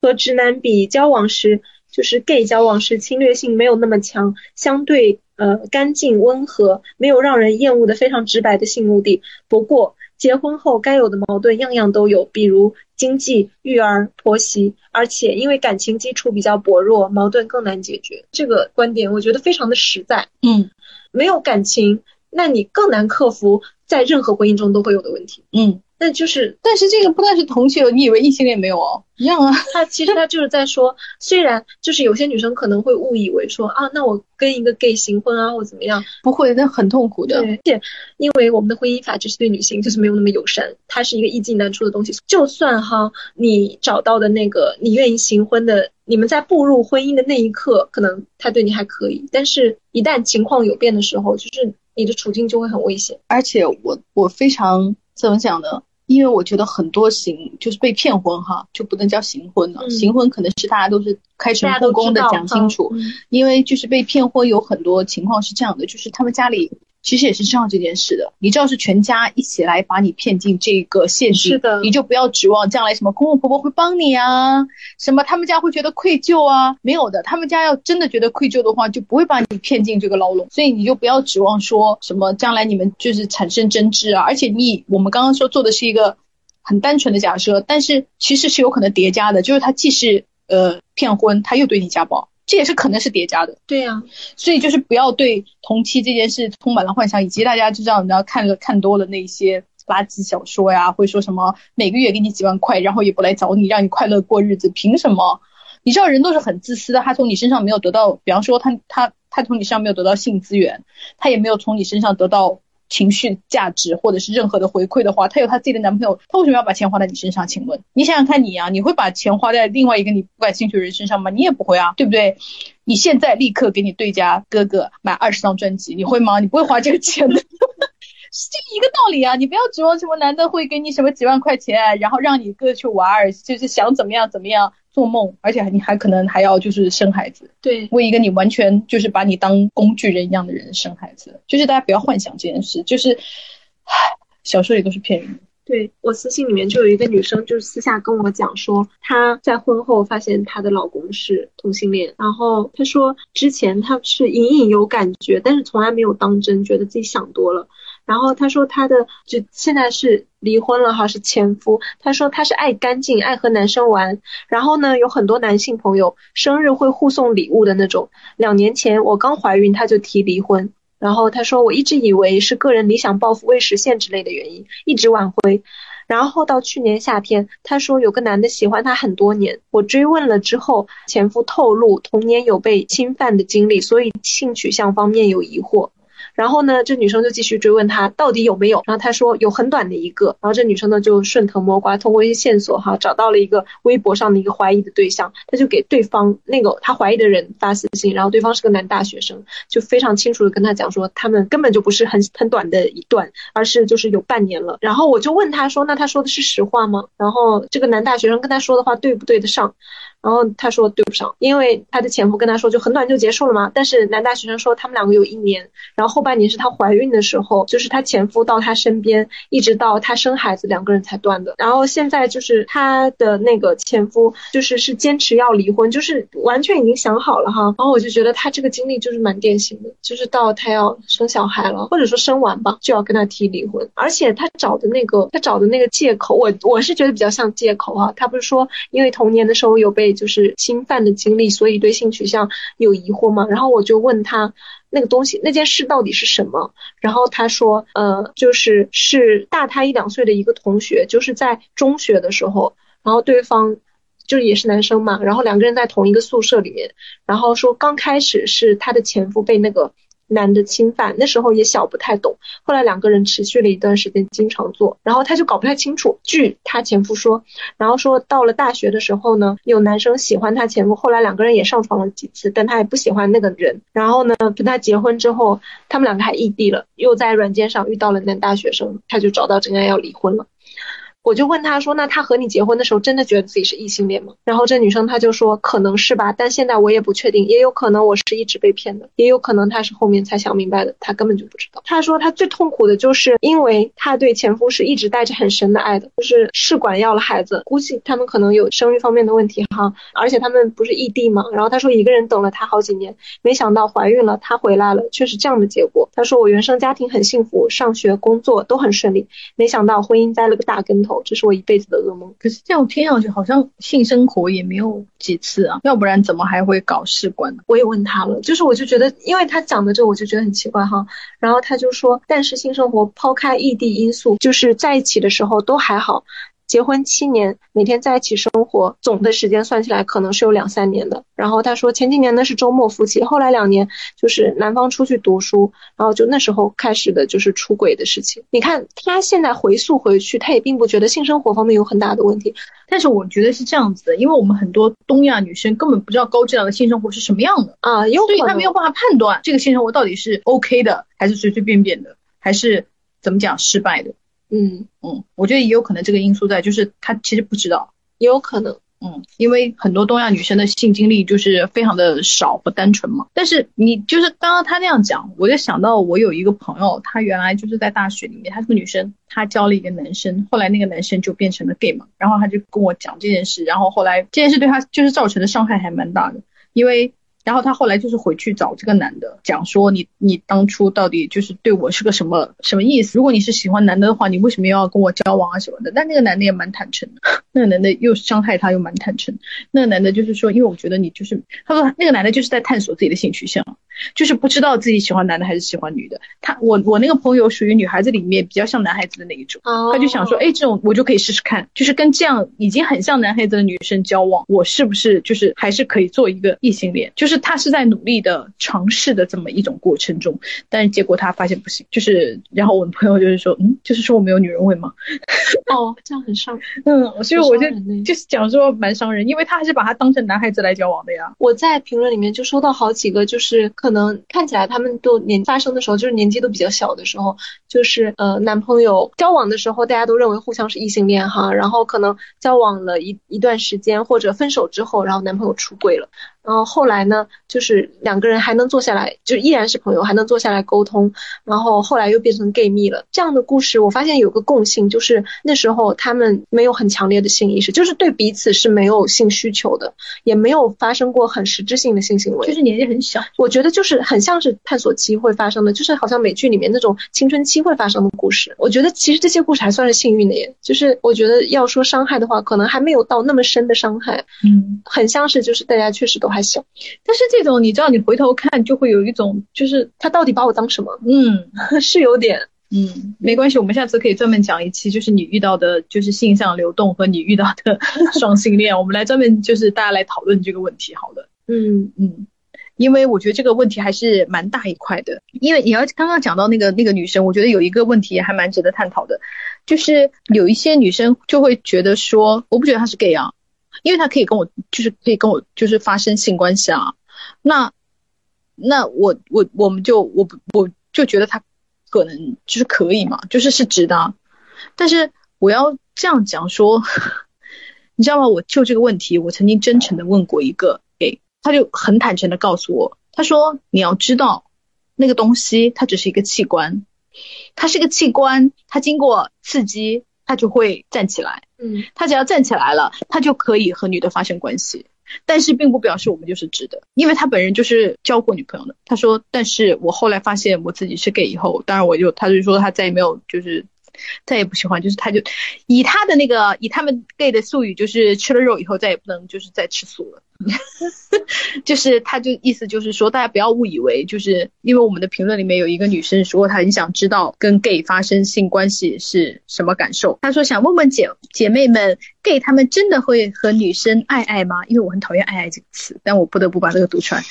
[SPEAKER 2] 和直男比，交往时就是 gay 交往时侵略性没有那么强，相对呃干净温和，没有让人厌恶的非常直白的性目的。不过结婚后该有的矛盾样样都有，比如经济、育儿、婆媳，而且因为感情基础比较薄弱，矛盾更难解决。这个观点我觉得非常的实在。
[SPEAKER 1] 嗯
[SPEAKER 2] 没有感情，那你更难克服在任何婚姻中都会有的问题。
[SPEAKER 1] 嗯，
[SPEAKER 2] 那就是
[SPEAKER 1] 但是这个不但是同性，你以为异性恋没有哦？一样啊。
[SPEAKER 2] 他其实他就是在说，虽然就是有些女生可能会误以为说啊，那我跟一个 gay 行婚啊，或怎么样，
[SPEAKER 1] 不会，那很痛苦的。
[SPEAKER 2] 对，而且因为我们的婚姻法就是对女性就是没有那么友善，它是一个易进难出的东西。就算哈，你找到的那个你愿意行婚的，你们在步入婚姻的那一刻，可能他对你还可以，但是一旦情况有变的时候，就是你的处境就会很危险。
[SPEAKER 1] 而且我我非常怎么讲呢？因为我觉得很多行就是被骗婚哈，就不能叫行婚了。
[SPEAKER 2] 嗯
[SPEAKER 1] 行婚可能是大家都是开诚布公的讲清楚，
[SPEAKER 2] 嗯
[SPEAKER 1] 因为就是被骗婚有很多情况是这样的，就是他们家里其实也是这样这件事的，你知道是全家一起来把你骗进这个陷阱，
[SPEAKER 2] 是的
[SPEAKER 1] 你就不要指望将来什么公公婆婆会帮你啊，什么他们家会觉得愧疚啊，没有的，他们家要真的觉得愧疚的话，就不会把你骗进这个牢笼，所以你就不要指望说什么将来你们就是产生争执啊，而且你我们刚刚说做的是一个很单纯的假设，但是其实是有可能叠加的，就是他既是呃骗婚，他又对你家暴。这也是可能是叠加的。
[SPEAKER 2] 对呀、
[SPEAKER 1] 所以就是不要对同期这件事充满了幻想，以及大家就知道，你知道看了看多了那些垃圾小说呀，会说什么每个月给你几万块，然后也不来找你，让你快乐过日子，凭什么？你知道人都是很自私的，他从你身上没有得到，比方说他他他从你身上没有得到性资源，他也没有从你身上得到情绪价值或者是任何的回馈的话，她有她自己的男朋友，她为什么要把钱花在你身上？请问你想想看你啊，你会把钱花在另外一个你不感兴趣的人身上吗？你也不会啊，对不对？你现在立刻给你对家哥哥买二十张专辑，你会吗？你不会花这个钱的。是这一个道理啊！你不要指望什么男的会给你什么几万块钱，然后让你哥去玩儿，就是想怎么样怎么样做梦，而且你还可能还要就是生孩子，
[SPEAKER 2] 对，
[SPEAKER 1] 为一个你完全就是把你当工具人一样的人生孩子，就是大家不要幻想这件事，就是，唉，小说里都是骗人的。
[SPEAKER 2] 对我私信里面就有一个女生，就是私下跟我讲说，她在婚后发现她的老公是同性恋，然后她说之前她是隐隐有感觉，但是从来没有当真，觉得自己想多了。然后她说她的就现在是离婚了哈，是前夫。她说她是爱干净，爱和男生玩，然后呢有很多男性朋友生日会互送礼物的那种。两年前我刚怀孕，她就提离婚。然后她说，我一直以为是个人理想抱负未实现之类的原因，一直挽回。然后到去年夏天，她说有个男的喜欢她很多年，我追问了之后，前夫透露童年有被侵犯的经历，所以性取向方面有疑惑。然后呢，这女生就继续追问他到底有没有，然后他说有很短的一个，然后这女生呢就顺藤摸瓜，通过一些线索哈，找到了一个微博上的一个怀疑的对象，他就给对方那个他怀疑的人发私信，然后对方是个男大学生，就非常清楚的跟他讲说，他们根本就不是很很短的一段，而是就是有半年了。然后我就问他说，那他说的是实话吗？然后这个男大学生跟他说的话对不对得上？然后他说对不上，因为他的前夫跟他说就很短就结束了嘛。但是男大学生说他们两个有一年，然后后半年是她怀孕的时候，就是她前夫到她身边，一直到她生孩子，两个人才断的。然后现在就是她的那个前夫，就是是坚持要离婚，就是完全已经想好了哈。然后我就觉得她这个经历就是蛮典型的，就是到她要生小孩了，或者说生完吧，就要跟他提离婚。而且她找的那个，她找的那个借口，我我是觉得比较像借口哈。她不是说因为童年的时候有被就是侵犯的经历，所以对性取向有疑惑吗？然后我就问他。那个东西，那件事到底是什么？然后他说，呃，就是是大他一两岁的一个同学，就是在中学的时候，然后对方就也是男生嘛，然后两个人在同一个宿舍里面，然后说刚开始是他的前夫被那个男的侵犯，那时候也小不太懂，后来两个人持续了一段时间经常做，然后他就搞不太清楚。据他前夫说，然后说到了大学的时候呢，有男生喜欢他前夫，后来两个人也上床了几次，但他也不喜欢那个人。然后呢，跟他结婚之后，他们两个还异地了，又在软件上遇到了男大学生，他就找到真爱要离婚了。我就问他说：“那他和你结婚的时候，真的觉得自己是异性恋吗？”然后这女生她就说：“可能是吧，但现在我也不确定，也有可能我是一直被骗的，也有可能他是后面才想明白的，他根本就不知道。”她说她最痛苦的就是，因为她对前夫是一直带着很深的爱的，就是试管要了孩子，估计他们可能有生育方面的问题哈，而且他们不是异地嘛。然后她说一个人等了他好几年，没想到怀孕了，他回来了，却是这样的结果。她说我原生家庭很幸福，上学工作都很顺利，没想到婚姻栽了个大跟头。这是我一辈子的噩梦。
[SPEAKER 1] 可是这样听上去好像性生活也没有几次啊，要不然怎么还会搞试管呢？
[SPEAKER 2] 我也问他了，就是我就觉得，因为他讲的这个，我就觉得很奇怪哈。然后他就说，但是性生活抛开异地因素，就是在一起的时候都还好。结婚七年，每天在一起生活，总的时间算起来可能是有两三年的。然后他说，前几年呢是周末夫妻，后来两年就是男方出去读书，然后就那时候开始的就是出轨的事情。你看他现在回溯回去，他也并不觉得性生活方面有很大的问题。
[SPEAKER 1] 但是我觉得是这样子的，因为我们很多东亚女生根本不知道高质量的性生活是什么样的
[SPEAKER 2] 啊，有
[SPEAKER 1] 所以她没有办法判断这个性生活到底是 OK 的，还是随随便便的，还是怎么讲失败的。
[SPEAKER 2] 嗯
[SPEAKER 1] 嗯，我觉得也有可能这个因素在，就是他其实不知道，
[SPEAKER 2] 也有可能。
[SPEAKER 1] 嗯，因为很多东亚女生的性经历就是非常的少和单纯嘛。但是你就是刚刚她那样讲，我就想到我有一个朋友，她原来就是在大学里面，她是个女生，她交了一个男生，后来那个男生就变成了 gay 嘛，然后她就跟我讲这件事，然后后来这件事对她就是造成的伤害还蛮大的，因为。然后她后来就是回去找这个男的，讲说你你当初到底就是对我是个什么什么意思？如果你是喜欢男的的话，你为什么要跟我交往啊什么的？但那个男的也蛮坦诚的，那个男的又伤害他，又蛮坦诚。那个男的就是说，因为我觉得你就是，他说那个男的就是在探索自己的性取向，就是不知道自己喜欢男的还是喜欢女的。他我我那个朋友属于女孩子里面比较像男孩子的那一种，他就想说，哎，这种我就可以试试看，就是跟这样已经很像男孩子的女生交往，我是不是就是还是可以做一个异性恋？就是他是在努力的尝试的这么一种过程中，但是结果他发现不行，就是然后我的朋友就是说，嗯，就是说我没有女人味吗？
[SPEAKER 2] 哦，这样很伤，
[SPEAKER 1] 嗯，所以我就就是讲说蛮伤人，因为他还是把他当成男孩子来交往的呀。
[SPEAKER 2] 我在评论里面就收到好几个，就是可能看起来他们都年发生的时候，就是年纪都比较小的时候，就是呃男朋友交往的时候，大家都认为互相是异性恋哈，然后可能交往了一一段时间或者分手之后，然后男朋友出轨了。然后后来呢，就是两个人还能坐下来，就依然是朋友，还能坐下来沟通。然后后来又变成 gay 蜜了。这样的故事，我发现有个共性，就是那时候他们没有很强烈的性意识，就是对彼此是没有性需求的，也没有发生过很实质性的性行为，
[SPEAKER 1] 就是年纪很小。
[SPEAKER 2] 我觉得就是很像是探索期会发生的，就是好像美剧里面那种青春期会发生的故事。我觉得其实这些故事还算是幸运的耶，就是我觉得要说伤害的话，可能还没有到那么深的伤害。
[SPEAKER 1] 嗯，
[SPEAKER 2] 很像是就是大家确实都还。还小，
[SPEAKER 1] 但是这种你知道，你回头看就会有一种，就是
[SPEAKER 2] 他到底把我当什么？
[SPEAKER 1] 嗯，
[SPEAKER 2] 是有点，
[SPEAKER 1] 嗯，没关系，我们下次可以专门讲一期，就是你遇到的，就是性向流动和你遇到的 双性恋，我们来专门就是大家来讨论这个问题。好的，
[SPEAKER 2] 嗯。
[SPEAKER 1] 嗯，因为我觉得这个问题还是蛮大一块的，因为你要刚刚讲到那个那个女生，我觉得有一个问题还蛮值得探讨的，就是有一些女生就会觉得说，我不觉得她是 gay 啊。因为他可以跟我，就是可以跟我，就是发生性关系啊。那那我我我们就我我就觉得他可能就是可以嘛，就是是值的。但是我要这样讲说，你知道吗？我就这个问题，我曾经真诚的问过一个 gay，他就很坦诚的告诉我，他说你要知道，那个东西它只是一个器官，它是个器官，它经过刺激。他就会站起来，
[SPEAKER 2] 嗯，
[SPEAKER 1] 他只要站起来了，他就可以和女的发生关系，但是并不表示我们就是直的，因为他本人就是交过女朋友的。他说，但是我后来发现我自己是 gay 以后，当然我就，他就说他再也没有就是。再也不喜欢，就是他就以他的那个以他们 gay 的术语，就是吃了肉以后再也不能就是再吃素了，就是他就意思就是说大家不要误以为就是因为我们的评论里面有一个女生说她很想知道跟 gay 发生性关系是什么感受，她说想问问姐姐妹们 gay 他们真的会和女生爱爱吗？因为我很讨厌爱爱这个词，但我不得不把这个读出来。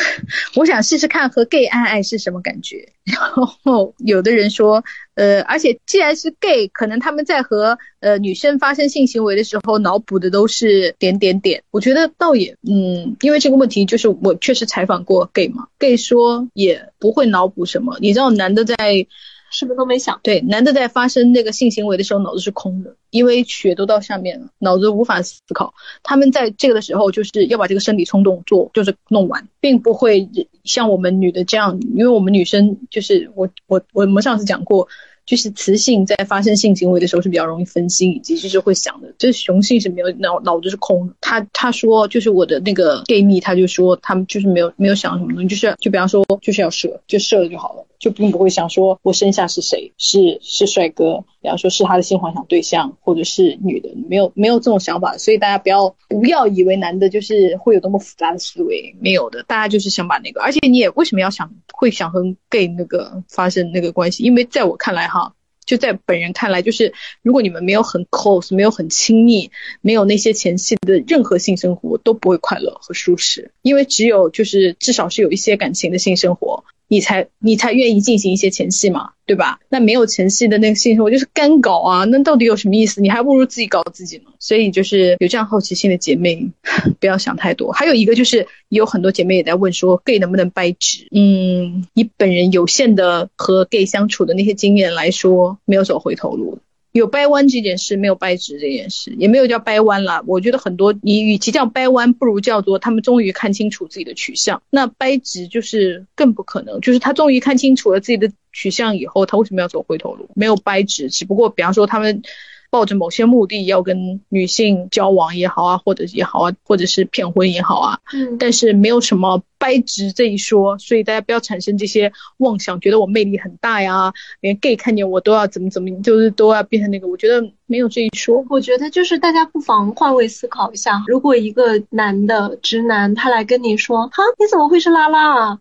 [SPEAKER 1] 我想试试看和 gay 爱爱是什么感觉。然后有的人说。呃，而且既然是 gay，可能他们在和呃女生发生性行为的时候，脑补的都是点点点。我觉得倒也，嗯，因为这个问题就是我确实采访过 gay 嘛，gay 说也不会脑补什么。你知道男的在。
[SPEAKER 2] 什么都没想，
[SPEAKER 1] 对，男的在发生那个性行为的时候脑子是空的，因为血都到下面了，脑子无法思考。他们在这个的时候就是要把这个生理冲动做，就是弄完，并不会像我们女的这样，因为我们女生就是我我我们上次讲过。就是雌性在发生性行为的时候是比较容易分心，以及就是会想的。这雄性是没有脑脑子是空的。他他说就是我的那个 gay 蜜，他就说他们就是没有没有想什么东西，就是就比方说就是要射，就射了就好了，就并不会想说我生下是谁，是是帅哥，比方说是他的性幻想对象，或者是女的，没有没有这种想法。所以大家不要不要以为男的就是会有多么复杂的思维，没有的，大家就是想把那个，而且你也为什么要想会想和 gay 那个发生那个关系？因为在我看来哈。就在本人看来，就是如果你们没有很 close，没有很亲密，没有那些前期的任何性生活，都不会快乐和舒适。因为只有就是至少是有一些感情的性生活。你才你才愿意进行一些前戏嘛，对吧？那没有前戏的那个性生活就是干搞啊，那到底有什么意思？你还不如自己搞自己呢。所以就是有这样好奇心的姐妹，不要想太多。还有一个就是有很多姐妹也在问说，gay 能不能掰直？嗯，以本人有限的和 gay 相处的那些经验来说，没有走回头路。有掰弯这件事，没有掰直这件事，也没有叫掰弯了。我觉得很多，你与其叫掰弯，不如叫做他们终于看清楚自己的取向。那掰直就是更不可能，就是他终于看清楚了自己的取向以后，他为什么要走回头路？没有掰直，只不过比方说他们。抱着某些目的要跟女性交往也好啊，或者也好啊，或者是骗婚也好啊，
[SPEAKER 2] 嗯，
[SPEAKER 1] 但是没有什么掰直这一说，所以大家不要产生这些妄想，觉得我魅力很大呀，连 gay 看见我都要怎么怎么，就是都要变成那个。我觉得没有这一说。
[SPEAKER 2] 我觉得就是大家不妨换位思考一下，如果一个男的直男他来跟你说，哈，你怎么会是拉拉啊？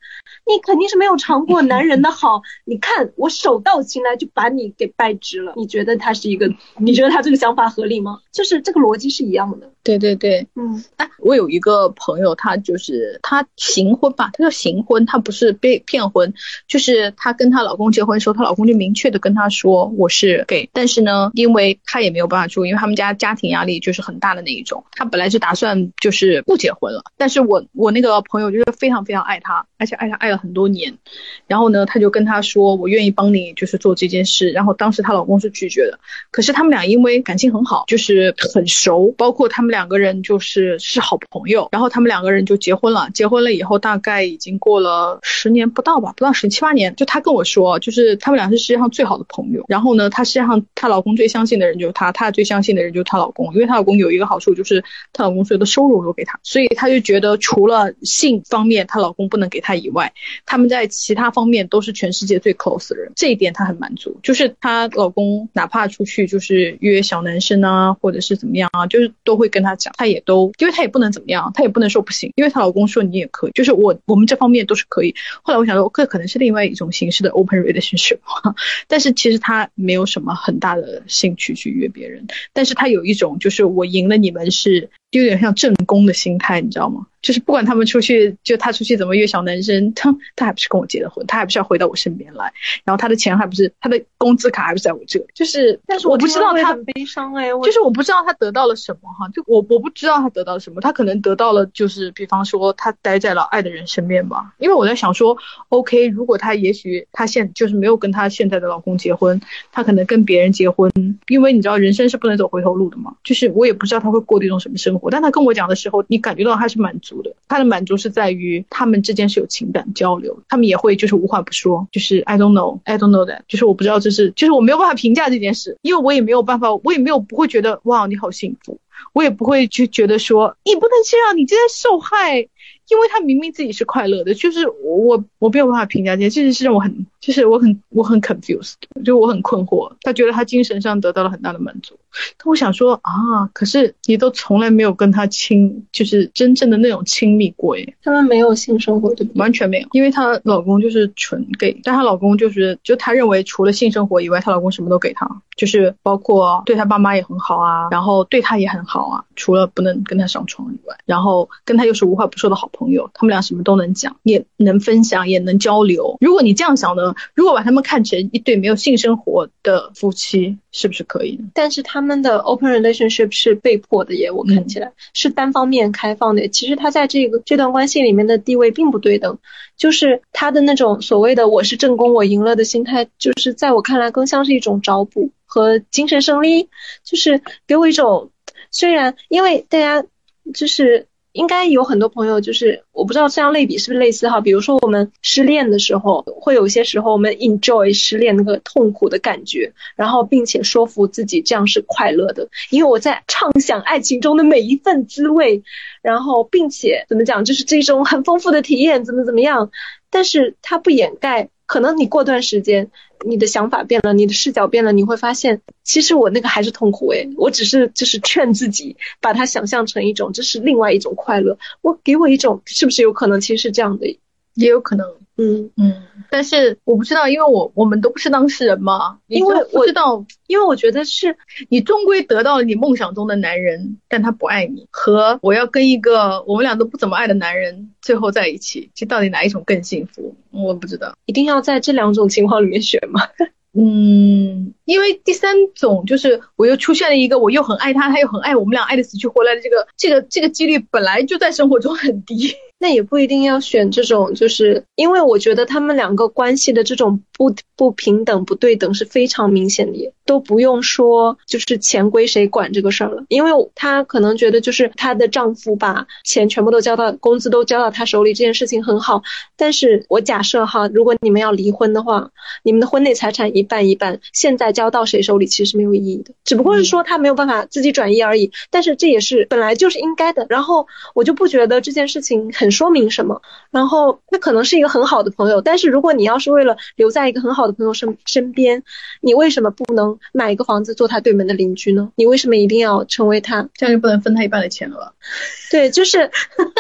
[SPEAKER 2] 你肯定是没有尝过男人的好。你看我手到擒来就把你给掰直了。你觉得他是一个？你觉得他这个想法合理吗？就是这个逻辑是一样的。
[SPEAKER 1] 对对对，
[SPEAKER 2] 嗯，
[SPEAKER 1] 哎，我有一个朋友，他就是他行婚吧，他叫行婚，他不是被骗婚，就是她跟她老公结婚的时候，她老公就明确的跟她说我是 gay，但是呢，因为她也没有办法住，因为他们家家庭压力就是很大的那一种，她本来是打算就是不结婚了，但是我我那个朋友就是非常非常爱她，而且爱她爱了很多年，然后呢，他就跟她说我愿意帮你就是做这件事，然后当时她老公是拒绝的，可是他们俩因为感情很好，就是很熟，包括他们两个人就是是好朋友，然后他们两个人就结婚了。结婚了以后，大概已经过了十年不到吧，不到十七八年。就她跟我说，就是他们俩是世界上最好的朋友。然后呢，她世界上她老公最相信的人就是她，她最相信的人就是她老公。因为她老公有一个好处，就是她老公所有的收入都给她，所以她就觉得除了性方面她老公不能给她以外，他们在其他方面都是全世界最 close 的人。这一点她很满足，就是她老公哪怕出去就是约小男生啊，或者是怎么样啊，就是都会跟他讲。他也都，因为他也不能怎么样，他也不能说不行，因为她老公说你也可以，就是我我们这方面都是可以。后来我想说，这可能是另外一种形式的 open relationship，但是其实他没有什么很大的兴趣去约别人，但是他有一种就是我赢了你们是。就有点像正宫的心态，你知道吗？就是不管他们出去，就他出去怎么约小男生，他他还不是跟我结的婚，他还不是要回到我身边来，然后他的钱还不是他的工资卡还不是在我这里，就是，
[SPEAKER 2] 但是
[SPEAKER 1] 我不知道他
[SPEAKER 2] 很悲伤哎，
[SPEAKER 1] 就是我不知道他得到了什么哈，就我我不知道他得到了什么，他可能得到了就是比方说他待在了爱的人身边吧，因为我在想说，OK，如果他也许他现就是没有跟他现在的老公结婚，他可能跟别人结婚，因为你知道人生是不能走回头路的嘛，就是我也不知道他会过的一种什么生活。但他跟我讲的时候，你感觉到他是满足的。他的满足是在于他们之间是有情感交流，他们也会就是无话不说，就是 I don't know, I don't know that，就是我不知道这是，就是我没有办法评价这件事，因为我也没有办法，我也没有不会觉得哇你好幸福，我也不会去觉得说你不能这样，你正在受害。因为他明明自己是快乐的，就是我我没有办法评价这件事，是让我很就是我很我很 confused，就我很困惑。他觉得他精神上得到了很大的满足，但我想说啊，可是你都从来没有跟他亲，就是真正的那种亲密过耶。
[SPEAKER 2] 他们没有性生活对
[SPEAKER 1] 完全没有，因为她老公就是纯 gay，但她老公就是就她认为除了性生活以外，她老公什么都给她，就是包括对她爸妈也很好啊，然后对她也很好啊，除了不能跟她上床以外，然后跟她又是无话不说的好。朋友，他们俩什么都能讲，也能分享，也能交流。如果你这样想呢？如果把他们看成一对没有性生活的夫妻，是不是可以？
[SPEAKER 2] 但是他们的 open relationship 是被迫的耶，我看起来是单方面开放的。其实他在这个这段关系里面的地位并不对等，就是他的那种所谓的“我是正宫，我赢了”的心态，就是在我看来更像是一种找补和精神胜利，就是给我一种虽然因为大家就是。应该有很多朋友，就是我不知道这样类比是不是类似哈。比如说我们失恋的时候，会有些时候我们 enjoy 失恋那个痛苦的感觉，然后并且说服自己这样是快乐的，因为我在畅想爱情中的每一份滋味，然后并且怎么讲，就是这种很丰富的体验，怎么怎么样。但是它不掩盖，可能你过段时间。你的想法变了，你的视角变了，你会发现，其实我那个还是痛苦诶，我只是就是劝自己把它想象成一种，这是另外一种快乐。我给我一种，是不是有可能其实是这样的？
[SPEAKER 1] 也有可能，
[SPEAKER 2] 嗯
[SPEAKER 1] 嗯。但是我不知道，因为我我们都不是当事人嘛。
[SPEAKER 2] 因为
[SPEAKER 1] 我知道，
[SPEAKER 2] 因为我觉得是
[SPEAKER 1] 你终归得到了你梦想中的男人，但他不爱你，和我要跟一个我们俩都不怎么爱的男人最后在一起，这到底哪一种更幸福？我不知道，
[SPEAKER 2] 一定要在这两种情况里面选吗？
[SPEAKER 1] 嗯，因为第三种就是我又出现了一个我又很爱他，他又很爱我们俩爱的死去活来的这个这个这个几率本来就在生活中很低。
[SPEAKER 2] 那也不一定要选这种，就是因为我觉得他们两个关系的这种不不平等、不对等是非常明显的，都不用说就是钱归谁管这个事儿了，因为她可能觉得就是她的丈夫把钱全部都交到工资都交到她手里这件事情很好，但是我假设哈，如果你们要离婚的话，你们的婚内财产一半一半，现在交到谁手里其实是没有意义的，只不过是说他没有办法自己转移而已，但是这也是本来就是应该的，然后我就不觉得这件事情很。说明什么。然后他可能是一个很好的朋友，但是如果你要是为了留在一个很好的朋友身身边，你为什么不能买一个房子做他对门的邻居呢？你为什么一定要成为他？
[SPEAKER 1] 这样就不能分他一半的钱了吧？
[SPEAKER 2] 对，就是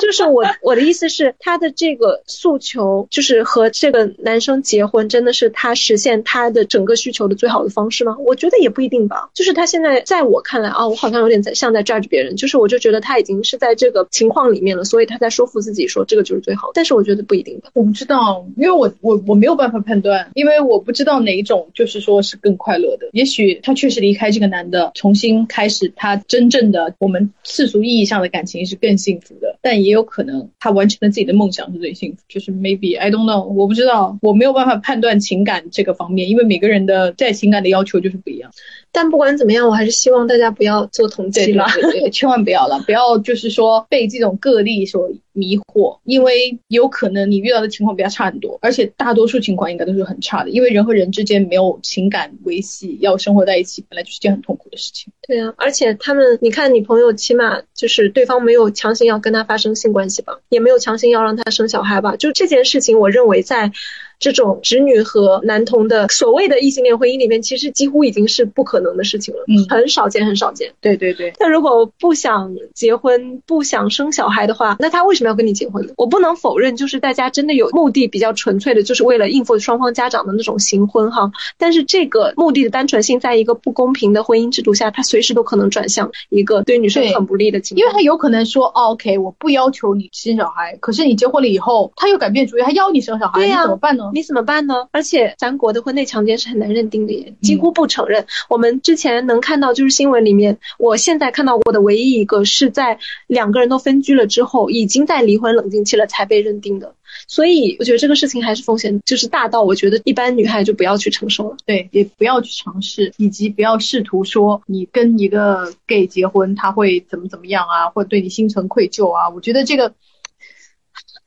[SPEAKER 2] 就是我我的意思是，他的这个诉求就是和这个男生结婚，真的是他实现他的整个需求的最好的方式吗？我觉得也不一定吧。就是他现在在我看来啊，我好像有点在像在 judge 别人，就是我就觉得他已经是在这个情况里面了，所以他在说服自己说这个就是最好。但是我觉得不一定吧。
[SPEAKER 1] 我不知道，因为我我我没有办法判断，因为我不知道哪一种就是说是更快乐的。也许他确实离开这个男的，重新开始他真正的我们世俗意义上的感情是更幸福的，但也有可能他完成了自己的梦想是最幸福。就是 maybe I don't know，我不知道，我没有办法判断情感这个方面，因为每个人的在情感的要求就是不一样。
[SPEAKER 2] 但不管怎么样，我还是希望大家不要做统计了，
[SPEAKER 1] 千万不要了，不要就是说被这种个例所迷惑，因为有可能你遇到的情况比较差很多，而且大多数情况应该都是很差的，因为人和人之间没有情感维系，要生活在一起本来就是件很痛苦的事情。
[SPEAKER 2] 对啊，而且他们，你看你朋友，起码就是对方没有强行要跟他发生性关系吧，也没有强行要让他生小孩吧，就这件事情，我认为在。这种直女和男同的所谓的异性恋婚姻里面，其实几乎已经是不可能的事情了，
[SPEAKER 1] 嗯，
[SPEAKER 2] 很少见，很少见。
[SPEAKER 1] 对对对。
[SPEAKER 2] 那如果不想结婚、不想生小孩的话，那他为什么要跟你结婚呢？我不能否认，就是大家真的有目的比较纯粹的，就是为了应付双方家长的那种行婚哈。但是这个目的的单纯性，在一个不公平的婚姻制度下，他随时都可能转向一个对女生很不利的情况。
[SPEAKER 1] 因为他有可能说，OK，我不要求你生小孩，可是你结婚了以后，他又改变主意，他要你生小孩，
[SPEAKER 2] 你
[SPEAKER 1] 怎么办呢？
[SPEAKER 2] 你怎么办呢？而且咱国的婚内强奸是很难认定的耶，几乎不承认。我们之前能看到就是新闻里面，我现在看到过的唯一一个是在两个人都分居了之后，已经在离婚冷静期了才被认定的。所以我觉得这个事情还是风险就是大到我觉得一般女孩就不要去承受了，
[SPEAKER 1] 对，也不要去尝试，以及不要试图说你跟一个 gay 结婚他会怎么怎么样啊，或者对你心存愧疚啊。我觉得这个。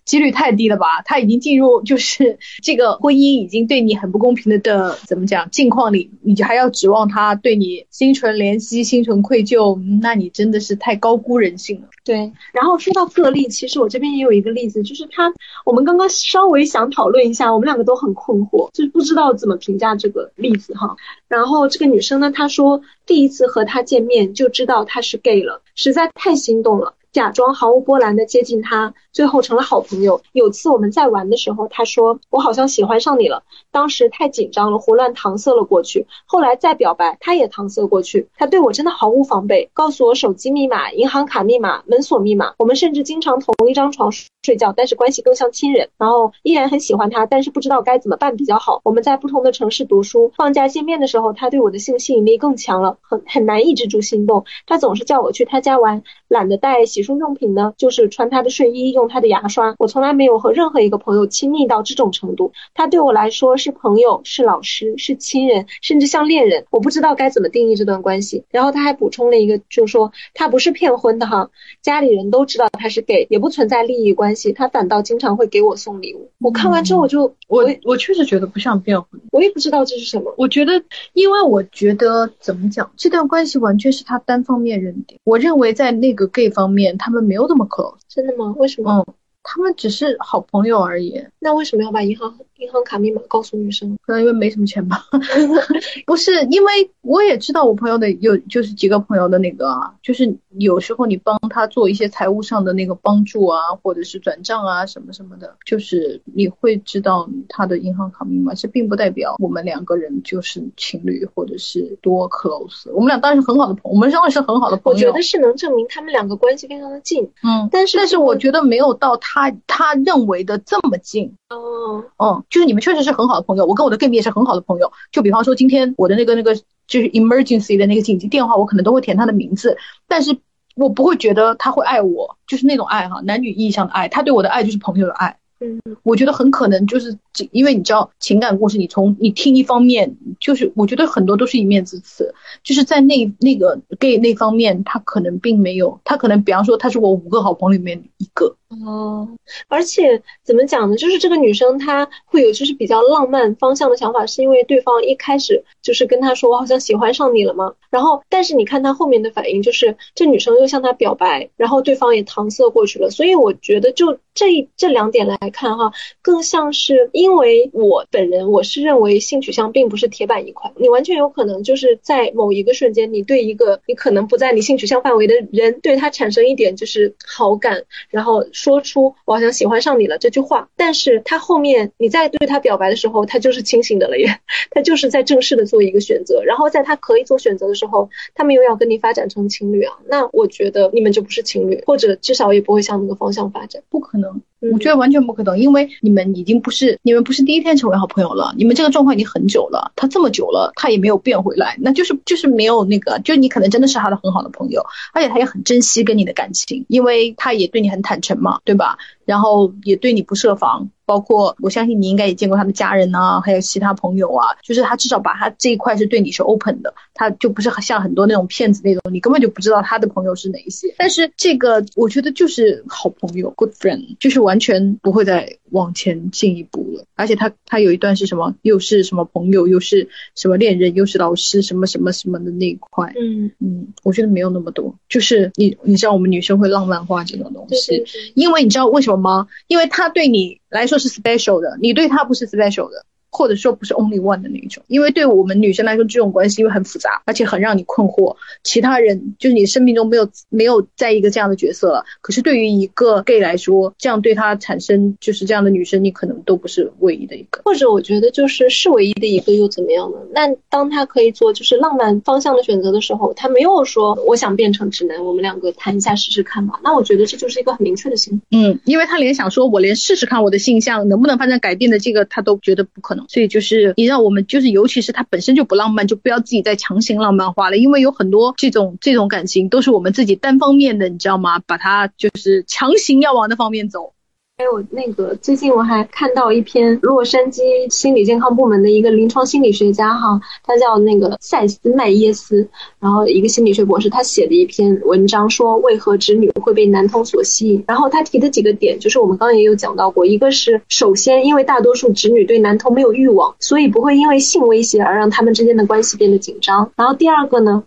[SPEAKER 1] 几率太低了吧？他已经进入就是 这个婚姻已经对你很不公平的的怎么讲境况里，你就还要指望他对你心存怜惜、心存愧疚，那你真的是太高估人性了。
[SPEAKER 2] 对，然后说到个例，其实我这边也有一个例子，就是他，我们刚刚稍微想讨论一下，我们两个都很困惑，就是不知道怎么评价这个例子哈。然后这个女生呢，她说第一次和他见面就知道他是 gay 了，实在太心动了。假装毫无波澜的接近他，最后成了好朋友。有次我们在玩的时候，他说我好像喜欢上你了。当时太紧张了，胡乱搪塞了过去。后来再表白，他也搪塞过去。他对我真的毫无防备，告诉我手机密码、银行卡密码、门锁密码。我们甚至经常同一张床睡觉，但是关系更像亲人。然后依然很喜欢他，但是不知道该怎么办比较好。我们在不同的城市读书，放假见面的时候，他对我的性吸引力更强了，很很难抑制住心动。他总是叫我去他家玩，懒得带。洗漱漱用品呢，就是穿他的睡衣，用他的牙刷。我从来没有和任何一个朋友亲密到这种程度。他对我来说是朋友，是老师，是亲人，甚至像恋人。我不知道该怎么定义这段关系。然后他还补充了一个，就是说他不是骗婚的哈，家里人都知道他是 gay，也不存在利益关系。他反倒经常会给我送礼物。我看完之后，我就
[SPEAKER 1] 我我确实觉得不像骗婚。
[SPEAKER 2] 我也不知道这是什么。
[SPEAKER 1] 我觉得，因为我觉得怎么讲，这段关系完全是他单方面认定。我认为在那个 gay 方面。他们没有那么 close，
[SPEAKER 2] 真的吗？为什么？
[SPEAKER 1] 嗯，他们只是好朋友而已。
[SPEAKER 2] 那为什么要把银行？银行卡密码告诉女生，
[SPEAKER 1] 可能因为没什么钱吧。不是，因为我也知道我朋友的有，就是几个朋友的那个，啊就是有时候你帮他做一些财务上的那个帮助啊，或者是转账啊什么什么的，就是你会知道他的银行卡密码，这并不代表我们两个人就是情侣或者是多 close。我们俩当然是很好的朋友，我们当然是很好的朋友。
[SPEAKER 2] 我觉得是能证明他们两个关系非常的近。
[SPEAKER 1] 嗯，
[SPEAKER 2] 但是
[SPEAKER 1] 但是我觉得没有到他他他认为的这么近。
[SPEAKER 2] 哦，
[SPEAKER 1] 嗯。就是你们确实是很好的朋友，我跟我的 gay 蜜也是很好的朋友。就比方说今天我的那个那个就是 emergency 的那个紧急电话，我可能都会填他的名字，但是我不会觉得他会爱我，就是那种爱哈，男女意义上的爱，他对我的爱就是朋友的爱。
[SPEAKER 2] 嗯，
[SPEAKER 1] 我觉得很可能就是因为你知道情感故事，你从你听一方面，就是我觉得很多都是一面之词，就是在那那个 gay 那方面，他可能并没有，他可能比方说他是我五个好朋友里面一个。
[SPEAKER 2] 哦，而且怎么讲呢？就是这个女生她会有就是比较浪漫方向的想法，是因为对方一开始就是跟她说我好像喜欢上你了嘛。然后，但是你看她后面的反应，就是这女生又向他表白，然后对方也搪塞过去了。所以我觉得就这这两点来看哈，更像是因为我本人我是认为性取向并不是铁板一块，你完全有可能就是在某一个瞬间，你对一个你可能不在你性取向范围的人，对他产生一点就是好感，然后。说出我好像喜欢上你了这句话，但是他后面你再对他表白的时候，他就是清醒的了耶，他就是在正式的做一个选择，然后在他可以做选择的时候，他们又要跟你发展成情侣啊，那我觉得你们就不是情侣，或者至少也不会向那个方向发展，
[SPEAKER 1] 不可能。我觉得完全不可能，因为你们已经不是你们不是第一天成为好朋友了，你们这个状况已经很久了。他这么久了，他也没有变回来，那就是就是没有那个，就你可能真的是他的很好的朋友，而且他也很珍惜跟你的感情，因为他也对你很坦诚嘛，对吧？然后也对你不设防。包括我相信你应该也见过他的家人呐，还有其他朋友啊，就是他至少把他这一块是对你是 open 的，他就不是像很多那种骗子那种，你根本就不知道他的朋友是哪一些。但是这个我觉得就是好朋友，good friend，就是完全不会再往前进一步了。而且他他有一段是什么，又是什么朋友，又是什么恋人，又是老师，什么什么什么的那一块。
[SPEAKER 2] 嗯
[SPEAKER 1] 嗯，我觉得没有那么多，就是你你知道我们女生会浪漫化这种东西，因为你知道为什么吗？因为他对你来说。是 special 的，你对他不是 special 的。或者说不是 only one 的那一种，因为对我们女生来说，这种关系因为很复杂，而且很让你困惑。其他人就是你生命中没有没有在一个这样的角色了。可是对于一个 gay 来说，这样对他产生就是这样的女生，你可能都不是唯一的一个。
[SPEAKER 2] 或者我觉得就是是唯一的一个又怎么样呢？那当他可以做就是浪漫方向的选择的时候，他没有说我想变成直男，我们两个谈一下试试看吧。那我觉得这就是一个很明确的信
[SPEAKER 1] 嗯，因为他连想说我连试试看我的性向能不能发生改变的这个他都觉得不可能。所以就是你让我们就是，尤其是他本身就不浪漫，就不要自己再强行浪漫化了，因为有很多这种这种感情都是我们自己单方面的，你知道吗？把它就是强行要往那方面走。
[SPEAKER 2] 还有那个，最近我还看到一篇洛杉矶心理健康部门的一个临床心理学家哈，他叫那个塞斯麦耶斯，然后一个心理学博士，他写的一篇文章说为何直女会被男同所吸引。然后他提的几个点，就是我们刚刚也有讲到过，一个是首先因为大多数直女对男同没有欲望，所以不会因为性威胁而让他们之间的关系变得紧张。然后第二个呢？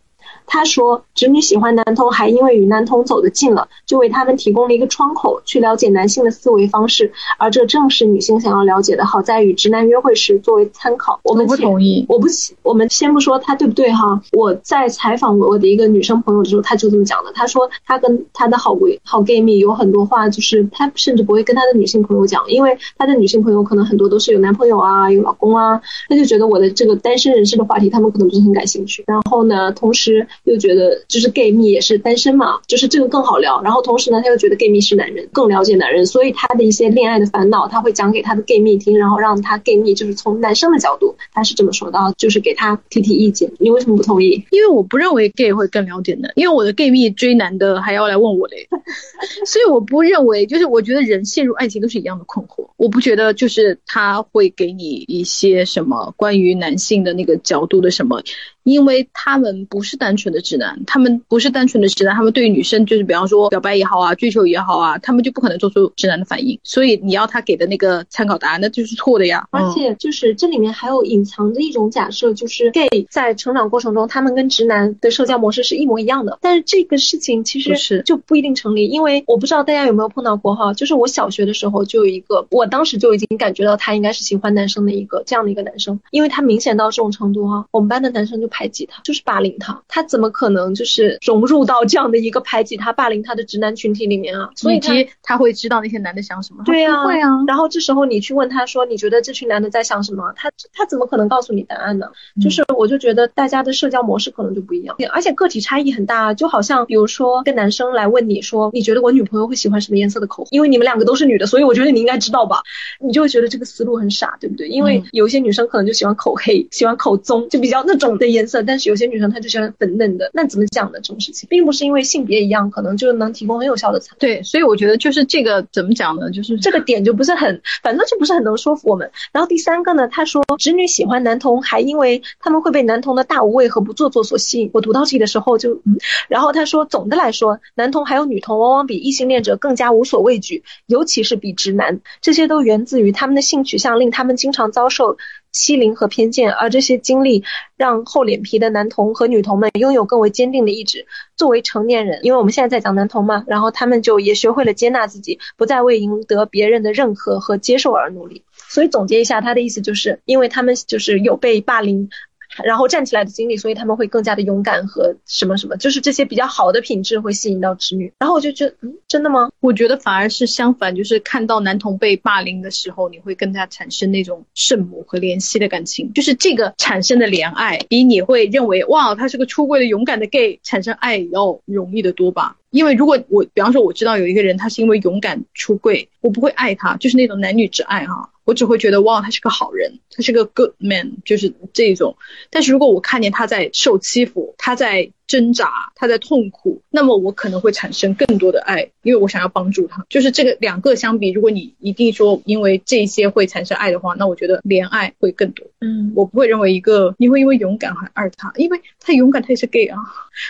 [SPEAKER 2] 他说，直女喜欢男同，还因为与男同走得近了，就为他们提供了一个窗口，去了解男性的思维方式，而这正是女性想要了解的。好在与直男约会时作为参考。我们
[SPEAKER 1] 不同意，
[SPEAKER 2] 我不，我们先不说他对不对哈。我在采访我的一个女生朋友的时候，他就这么讲的。他说他跟他的好闺好 gay 蜜有很多话，就是他甚至不会跟他的女性朋友讲，因为他的女性朋友可能很多都是有男朋友啊，有老公啊，他就觉得我的这个单身人士的话题，他们可能不是很感兴趣。然后呢，同时。又觉得就是 gay 蜜也是单身嘛，就是这个更好聊。然后同时呢，他又觉得 gay 蜜是男人，更了解男人，所以他的一些恋爱的烦恼，他会讲给他的 gay 蜜听，然后让他 gay 蜜就是从男生的角度，他是这么说的，就是给他提提意见。你为什么不同意？
[SPEAKER 1] 因为我不认为 gay 会更了解男，因为我的 gay 蜜追男的还要来问我嘞，所以我不认为，就是我觉得人陷入爱情都是一样的困惑，我不觉得就是他会给你一些什么关于男性的那个角度的什么。因为他们不是单纯的直男，他们不是单纯的直男，他们对于女生就是比方说表白也好啊，追求也好啊，他们就不可能做出直男的反应。所以你要他给的那个参考答案，那就是错的呀。
[SPEAKER 2] 而且就是这里面还有隐藏着一种假设，就是 gay 在成长过程中，他们跟直男的社交模式是一模一样的。但是这个事情其实
[SPEAKER 1] 是
[SPEAKER 2] 就不一定成立，因为我不知道大家有没有碰到过哈，就是我小学的时候就有一个，我当时就已经感觉到他应该是喜欢男生的一个这样的一个男生，因为他明显到这种程度哈，我们班的男生就。排挤他就是霸凌他，他怎么可能就是融入到这样的一个排挤他、霸凌他的直男群体里面啊？所以
[SPEAKER 1] 他他会知道那些男的想什么？
[SPEAKER 2] 对呀，
[SPEAKER 1] 会啊。
[SPEAKER 2] 然后这时候你去问他说：“你觉得这群男的在想什么？”他他怎么可能告诉你答案呢？就是我就觉得大家的社交模式可能就不一样，而且个体差异很大。就好像比如说跟男生来问你说：“你觉得我女朋友会喜欢什么颜色的口红？”因为你们两个都是女的，所以我觉得你应该知道吧？你就会觉得这个思路很傻，对不对？因为有一些女生可能就喜欢口黑、喜欢口棕，就比较那种的颜色，但是有些女。生她就喜欢粉那怎么讲呢这种事情，并不是因为性别一样，可能就能提供很有效的参考。
[SPEAKER 1] 对，所以我觉得就是这个怎么讲呢？就是
[SPEAKER 2] 这个点就不是很，反正就不是很能说服我们。然后第三个呢，他说直女喜欢男童，还因为他们会被男童的大无畏和不做作所吸引。我读到这里的时候就嗯，然后他说总的来说，男童还有女童往往比异性恋者更加无所畏惧，尤其是比直男，这些都源自于他们的性取向令他们经常遭受。欺凌和偏见，而这些经历让厚脸皮的男童和女童们拥有更为坚定的意志。作为成年人，因为我们现在在讲男童嘛，然后他们就也学会了接纳自己，不再为赢得别人的认可和接受而努力。所以总结一下，他的意思就是，因为他们就是有被霸凌。然后站起来的经历，所以他们会更加的勇敢和什么什么，就是这些比较好的品质会吸引到直女。然后我就觉得，嗯，真的吗？
[SPEAKER 1] 我觉得反而是相反，就是看到男童被霸凌的时候，你会更加产生那种圣母和怜惜的感情，就是这个产生的怜爱，比你会认为哇，他是个出柜的勇敢的 gay 产生爱要容易的多吧。因为如果我，比方说我知道有一个人，他是因为勇敢出柜，我不会爱他，就是那种男女之爱哈，我只会觉得哇，他是个好人，他是个 good man，就是这种。但是如果我看见他在受欺负，他在。挣扎，他在痛苦，那么我可能会产生更多的爱，因为我想要帮助他。就是这个两个相比，如果你一定说因为这些会产生爱的话，那我觉得怜爱会更多。
[SPEAKER 2] 嗯，
[SPEAKER 1] 我不会认为一个你会因为勇敢还爱他，因为他勇敢他也是 gay 啊，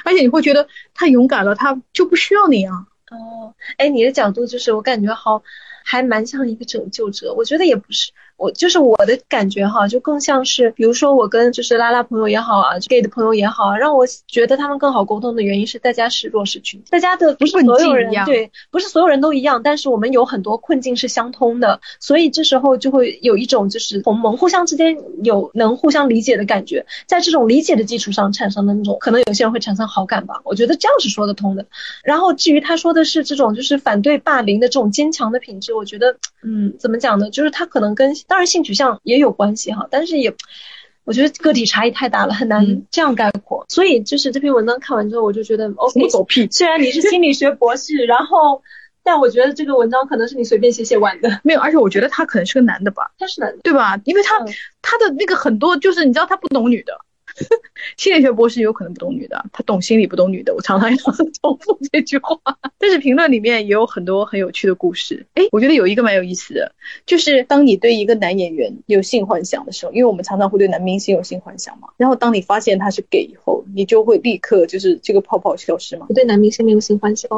[SPEAKER 1] 而且你会觉得他勇敢了，他就不需要你啊。
[SPEAKER 2] 哦，哎，你的角度就是我感觉好，还蛮像一个拯救者，我觉得也不是。我就是我的感觉哈，就更像是，比如说我跟就是拉拉朋友也好啊，gay 的朋友也好啊，让我觉得他们更好沟通的原因是大家是弱势群，大家的不是所有人对，不是所有人都一样，但是我们有很多困境是相通的，所以这时候就会有一种就是同盟，互相之间有能互相理解的感觉，在这种理解的基础上产生的那种，可能有些人会产生好感吧，我觉得这样是说得通的。然后至于他说的是这种就是反对霸凌的这种坚强的品质，我觉得，嗯，怎么讲呢？就是他可能跟。当然，性取向也有关系哈，但是也，我觉得个体差异太大了，很难这样概括。所以就是这篇文章看完之后，我就觉得 OK。
[SPEAKER 1] 狗屁！
[SPEAKER 2] 虽然你是心理学博士，然后，但我觉得这个文章可能是你随便写写完的。
[SPEAKER 1] 没有，而且我觉得他可能是个男的吧？
[SPEAKER 2] 他是男的，
[SPEAKER 1] 对吧？因为他他的那个很多就是你知道他不懂女的。心理学博士有可能不懂女的，他懂心理不懂女的。我常常要重复这句话。但是评论里面也有很多很有趣的故事。哎，我觉得有一个蛮有意思的，就是当你对一个男演员有性幻想的时候，因为我们常常会对男明星有性幻想嘛。然后当你发现他是 gay 以后，你就会立刻就是这个泡泡消失嘛。
[SPEAKER 2] 我对男明星没有性幻想，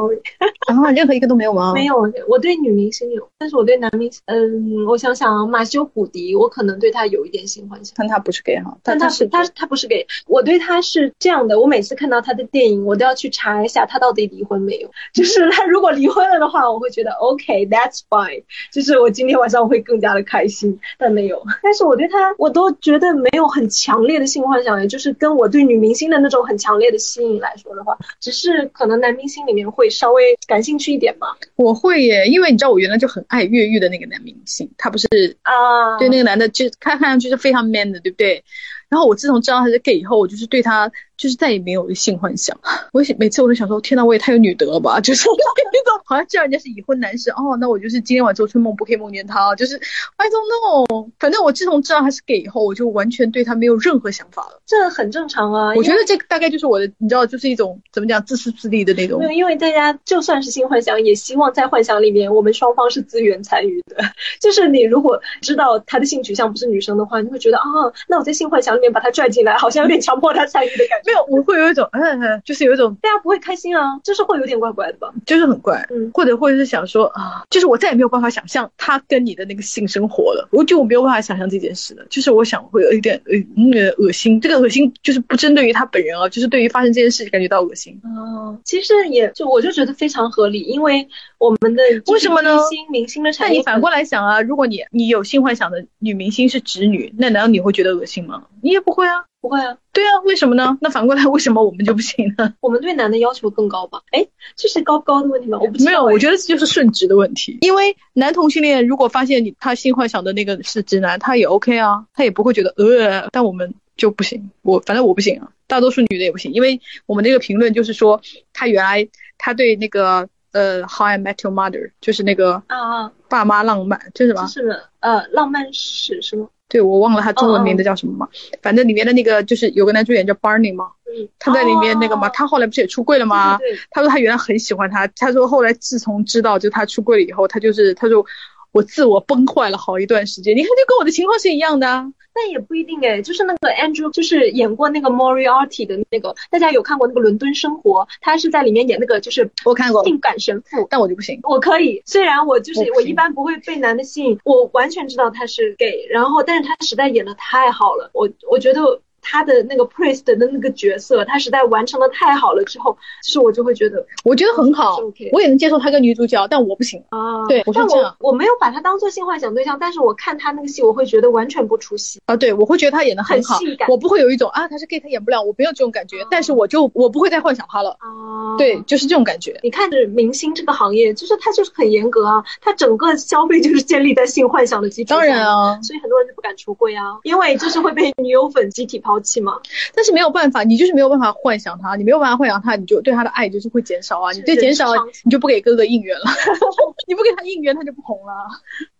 [SPEAKER 1] 啊，任何一个都没有吗？
[SPEAKER 2] 没有，我对女明星有，但是我对男明星，嗯，我想想，马修·古迪，我可能对他有一点性幻想。
[SPEAKER 1] 但他不是 gay 哈，
[SPEAKER 2] 但他是他他不是 gay。我对他是这样的，我每次看到他的电影，我都要去查一下他到底离婚没有。就是他如果离婚了的话，我会觉得 OK，that's fine，就是我今天晚上会更加的开心。但没有，但是我对他，我都觉得没有很强烈的性幻想，也就是跟我对女明星的那种很强烈的吸引来说的话，只是可能男明星里面会稍微感兴趣一点吧。
[SPEAKER 1] 我会耶，因为你知道我原来就很爱越狱的那个男明星，他不是
[SPEAKER 2] 啊，
[SPEAKER 1] 对那个男的就看看上去是非常 man 的，对不对？然后我自从知道他是 gay 以后，我就是对他。就是再也没有性幻想，我每次我都想说，天呐，我也太有女德了吧！就是那种好像知道人家是已婚男士哦，那我就是今天晚上做春梦不可以梦见他，就是 I don't know。反正我自从知道他是 gay 以后，我就完全对他没有任何想法了。
[SPEAKER 2] 这很正常啊，
[SPEAKER 1] 我觉得这大概就是我的，你知道，就是一种怎么讲自私自利的那种。
[SPEAKER 2] 没有，因为大家就算是性幻想，也希望在幻想里面我们双方是资源参与的。就是你如果知道他的性取向不是女生的话，你会觉得啊，那我在性幻想里面把他拽进来，好像有点强迫他参与的感觉。
[SPEAKER 1] 没有，我会有一种，嗯，就是有一种，
[SPEAKER 2] 大家不会开心啊，就是会有点怪怪的吧，
[SPEAKER 1] 就是很怪，
[SPEAKER 2] 嗯，
[SPEAKER 1] 或者或者是想说啊，就是我再也没有办法想象他跟你的那个性生活了，我就我没有办法想象这件事了，就是我想会有一点呃呃恶心，这个恶心就是不针对于他本人啊，就是对于发生这件事感觉到恶心。
[SPEAKER 2] 哦，其实也就我就觉得非常合理，因为我们的
[SPEAKER 1] 为什么呢？
[SPEAKER 2] 明星明星的产业，
[SPEAKER 1] 那你反过来想啊，如果你你有性幻想的女明星是直女，那难道你会觉得恶心吗？你也不会啊。
[SPEAKER 2] 不会啊，
[SPEAKER 1] 对啊，为什么呢？那反过来，为什么我们就不行呢？
[SPEAKER 2] 我们对男的要求更高吧？哎，这是高不高的问题吗？我不
[SPEAKER 1] 没有，我觉得这就是顺直的问题。因为男同性恋如果发现你他性幻想的那个是直男，他也 OK 啊，他也不会觉得呃，但我们就不行。我反正我不行啊，大多数女的也不行，因为我们那个评论就是说，他原来他对那个呃《How I Met Your Mother》就是那个
[SPEAKER 2] 啊啊
[SPEAKER 1] 爸妈浪漫，这是什么？
[SPEAKER 2] 是呃浪漫史是吗？
[SPEAKER 1] 对，我忘了他中文名字叫什么嘛，反正里面的那个就是有个男主演叫 Barney 嘛，他在里面那个嘛，他后来不是也出柜了吗？他说他原来很喜欢他，他说后来自从知道就他出柜了以后，他就是他说我自我崩坏了好一段时间。你看，就跟我的情况是一样的啊。
[SPEAKER 2] 但也不一定哎，就是那个 Andrew，就是演过那个 Moriarty 的那个，大家有看过那个《伦敦生活》？他是在里面演那个就是
[SPEAKER 1] 我看过，
[SPEAKER 2] 性感神父，
[SPEAKER 1] 但我就不行。
[SPEAKER 2] 我可以，虽然我就是
[SPEAKER 1] 我
[SPEAKER 2] 我一般不会被男的吸引，我完全知道他是 gay，然后但是他实在演的太好了，我我觉得。他的那个 priest 的那个角色，他实在完成的太好了，之后就是我就会觉得
[SPEAKER 1] 我觉得很好我也能接受他跟女主角，但我不行。
[SPEAKER 2] 啊，
[SPEAKER 1] 对我是
[SPEAKER 2] 我我没有把他当做性幻想对象，但是我看他那个戏，我会觉得完全不出戏。
[SPEAKER 1] 啊，对，我会觉得他演的很好
[SPEAKER 2] 很性感，
[SPEAKER 1] 我不会有一种啊他是 gay 他演不了，我没有这种感觉，但是我就我不会再幻想他了。
[SPEAKER 2] 啊，
[SPEAKER 1] 对，，就是这种感觉。
[SPEAKER 2] 你看这明星这个行业，就是他就是很严格啊，他整个消费就是建立在性幻想的基础上。
[SPEAKER 1] 当然。啊，
[SPEAKER 2] 所以很多人就不敢出柜啊，因为就是会被女友粉集体抛弃吗。
[SPEAKER 1] 但是没有办法，你就是没有办法幻想他，你没有办法幻想他，你就对他的爱就是会减少啊，你对减少你就不给哥哥应援了，你不给他应援他就不红了。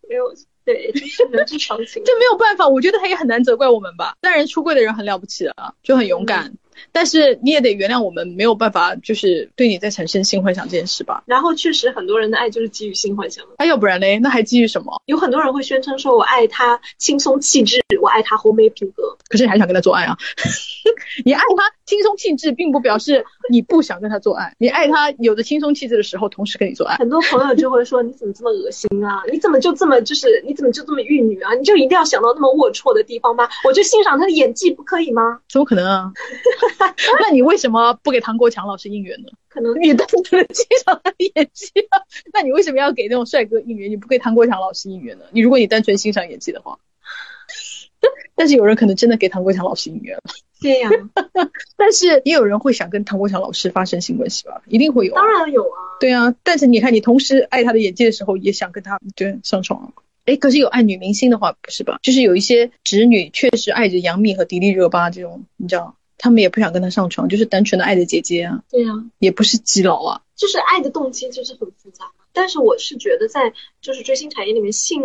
[SPEAKER 2] 没有，对，这是人之常情。
[SPEAKER 1] 这没有办法，我觉得他也很难责怪我们吧。当然，出柜的人很了不起啊，就很勇敢。但是你也得原谅我们没有办法，就是对你在产生性幻想这件事吧。
[SPEAKER 2] 然后确实很多人的爱就是基于性幻想的，
[SPEAKER 1] 那、要不然嘞，那还基于什么？
[SPEAKER 2] 有很多人会宣称说我爱他轻松气质，我爱他红梅品格。
[SPEAKER 1] 可是你还想跟他做爱啊？你爱他轻松气质，并不表示你不想跟他做爱。你爱他有着轻松气质的时候，同时跟你做爱。
[SPEAKER 2] 很多朋友就会说你怎么这么恶心啊？你怎么就这么就是你怎么就这么玉女啊？你就一定要想到那么龌龊的地方吗？我就欣赏他的演技不可以吗？
[SPEAKER 1] 怎么可能啊？那你为什么不给唐国强老师应援呢？
[SPEAKER 2] 可能
[SPEAKER 1] 你单纯的欣赏他的演技啊？那你为什么要给那种帅哥应援？你不给唐国强老师应援呢？你如果你单纯欣赏演技的话，但是有人可能真的给唐国强老师应援了，
[SPEAKER 2] 这样，
[SPEAKER 1] 但是也有人会想跟唐国强老师发生性关系吧？一定会有、啊。
[SPEAKER 2] 当然有啊。
[SPEAKER 1] 对啊，但是你看，你同时爱他的演技的时候，也想跟他对上床啊。哎，可是有爱女明星的话，不是吧？就是有一些直女确实爱着杨幂和迪丽热巴这种，你知道，他们也不想跟他上床，就是单纯的爱着姐姐啊，
[SPEAKER 2] 对呀、
[SPEAKER 1] 也不是基佬啊。
[SPEAKER 2] 就是爱的动机就是很复杂。但是我是觉得在就是追星产业里面，性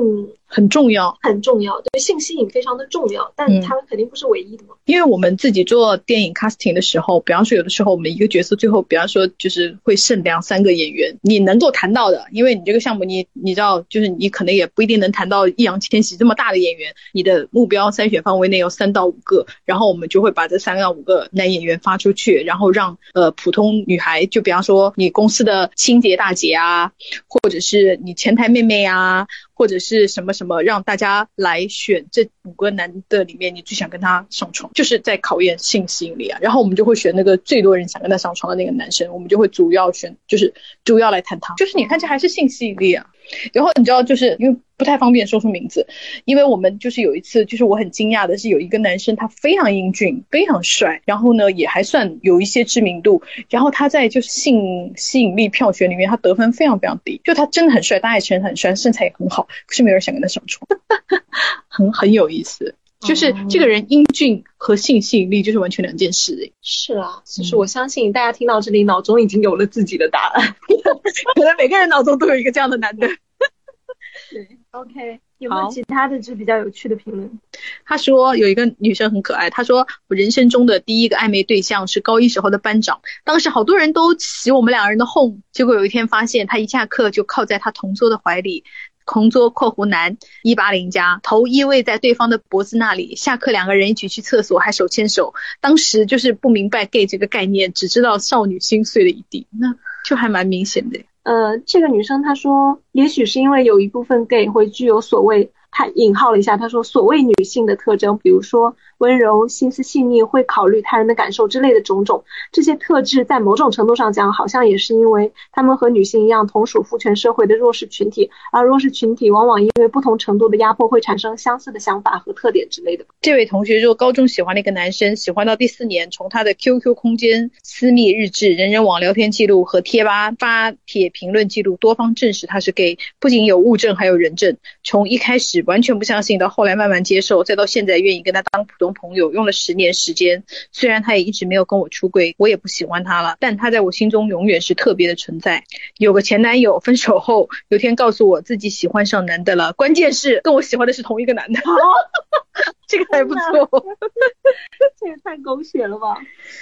[SPEAKER 1] 很重要，
[SPEAKER 2] 很重要，对性吸引非常的重要，但
[SPEAKER 1] 嗯
[SPEAKER 2] 它肯定不是唯一的嘛。
[SPEAKER 1] 因为我们自己做电影 casting 的时候，比方说有的时候我们一个角色最后，比方说就是会剩两三个演员，你能够谈到的，因为你这个项目你你知道，就是你可能也不一定能谈到易烊千玺这么大的演员，你的目标筛选范围内有三到五个，然后我们就会把这三到五个男演员发出去，然后让呃普通女孩，就比方说你公司的清洁大姐啊，或者是你前台妹妹啊，或者是什么什么，让大家来选这五个男的里面，你最想跟他上床，就是在考验性吸引力啊。然后我们就会选那个最多人想跟他上床的那个男生，我们就会主要选，就是主要来谈他，就是你看这还是性吸引力啊。然后你知道，就是因为不太方便说出名字，因为我们就是有一次，就是我很惊讶的是，有一个男生他非常英俊，非常帅，然后呢也还算有一些知名度，然后他在就是性吸引力票选里面，他得分非常非常低，就他真的很帅，大家也承认很帅，身材也很好，可是没有人想跟他上床，很很有意思。就是这个人英俊和性吸引力就是完全两件事、欸，
[SPEAKER 2] 是啊，其实我相信大家听到这里，脑中已经有了自己的答案。
[SPEAKER 1] 可能每个人脑中都有一个这样的男的。
[SPEAKER 2] 对，OK，有没有其他的就比较有趣的评论？
[SPEAKER 1] 他说有一个女生很可爱，她说我人生中的第一个暧昧对象是高一时候的班长，当时好多人都起我们两个人的哄，结果有一天发现他一下课就靠在他同桌的怀里。同桌（括弧男一八零加）头依偎在对方的脖子那里，下课两个人一起去厕所，还手牵手。当时就是不明白 gay 这个概念，只知道少女心碎了一地，那就还蛮明显的。
[SPEAKER 2] 呃，这个女生她说，也许是因为有一部分 gay 会具有所谓，她引号了一下，她说所谓女性的特征，比如说温柔、心思细腻、会考虑他人的感受之类的种种，这些特质在某种程度上讲，好像也是因为他们和女性一样，同属父权社会的弱势群体，而弱势群体往往因为不同程度的压迫，会产生相似的想法和特点之类的。
[SPEAKER 1] 这位同学就，高中喜欢了一个男生，喜欢到第四年，从他的 QQ 空间、私密日志、人人网聊天记录和贴吧发帖评论记录多方证实他是 gay，不仅有物证，还有人证。从一开始完全不相信，到后来慢慢接受，再到现在愿意跟他当普通朋友，用了十年时间。虽然他也一直没有跟我出柜，我也不喜欢他了，但他在我心中永远是特别的存在。有个前男友，分手后有天告诉我自己喜欢上男的了，关键是跟我喜欢的是同一个男的。这个还不错。
[SPEAKER 2] 这也太狗血了吧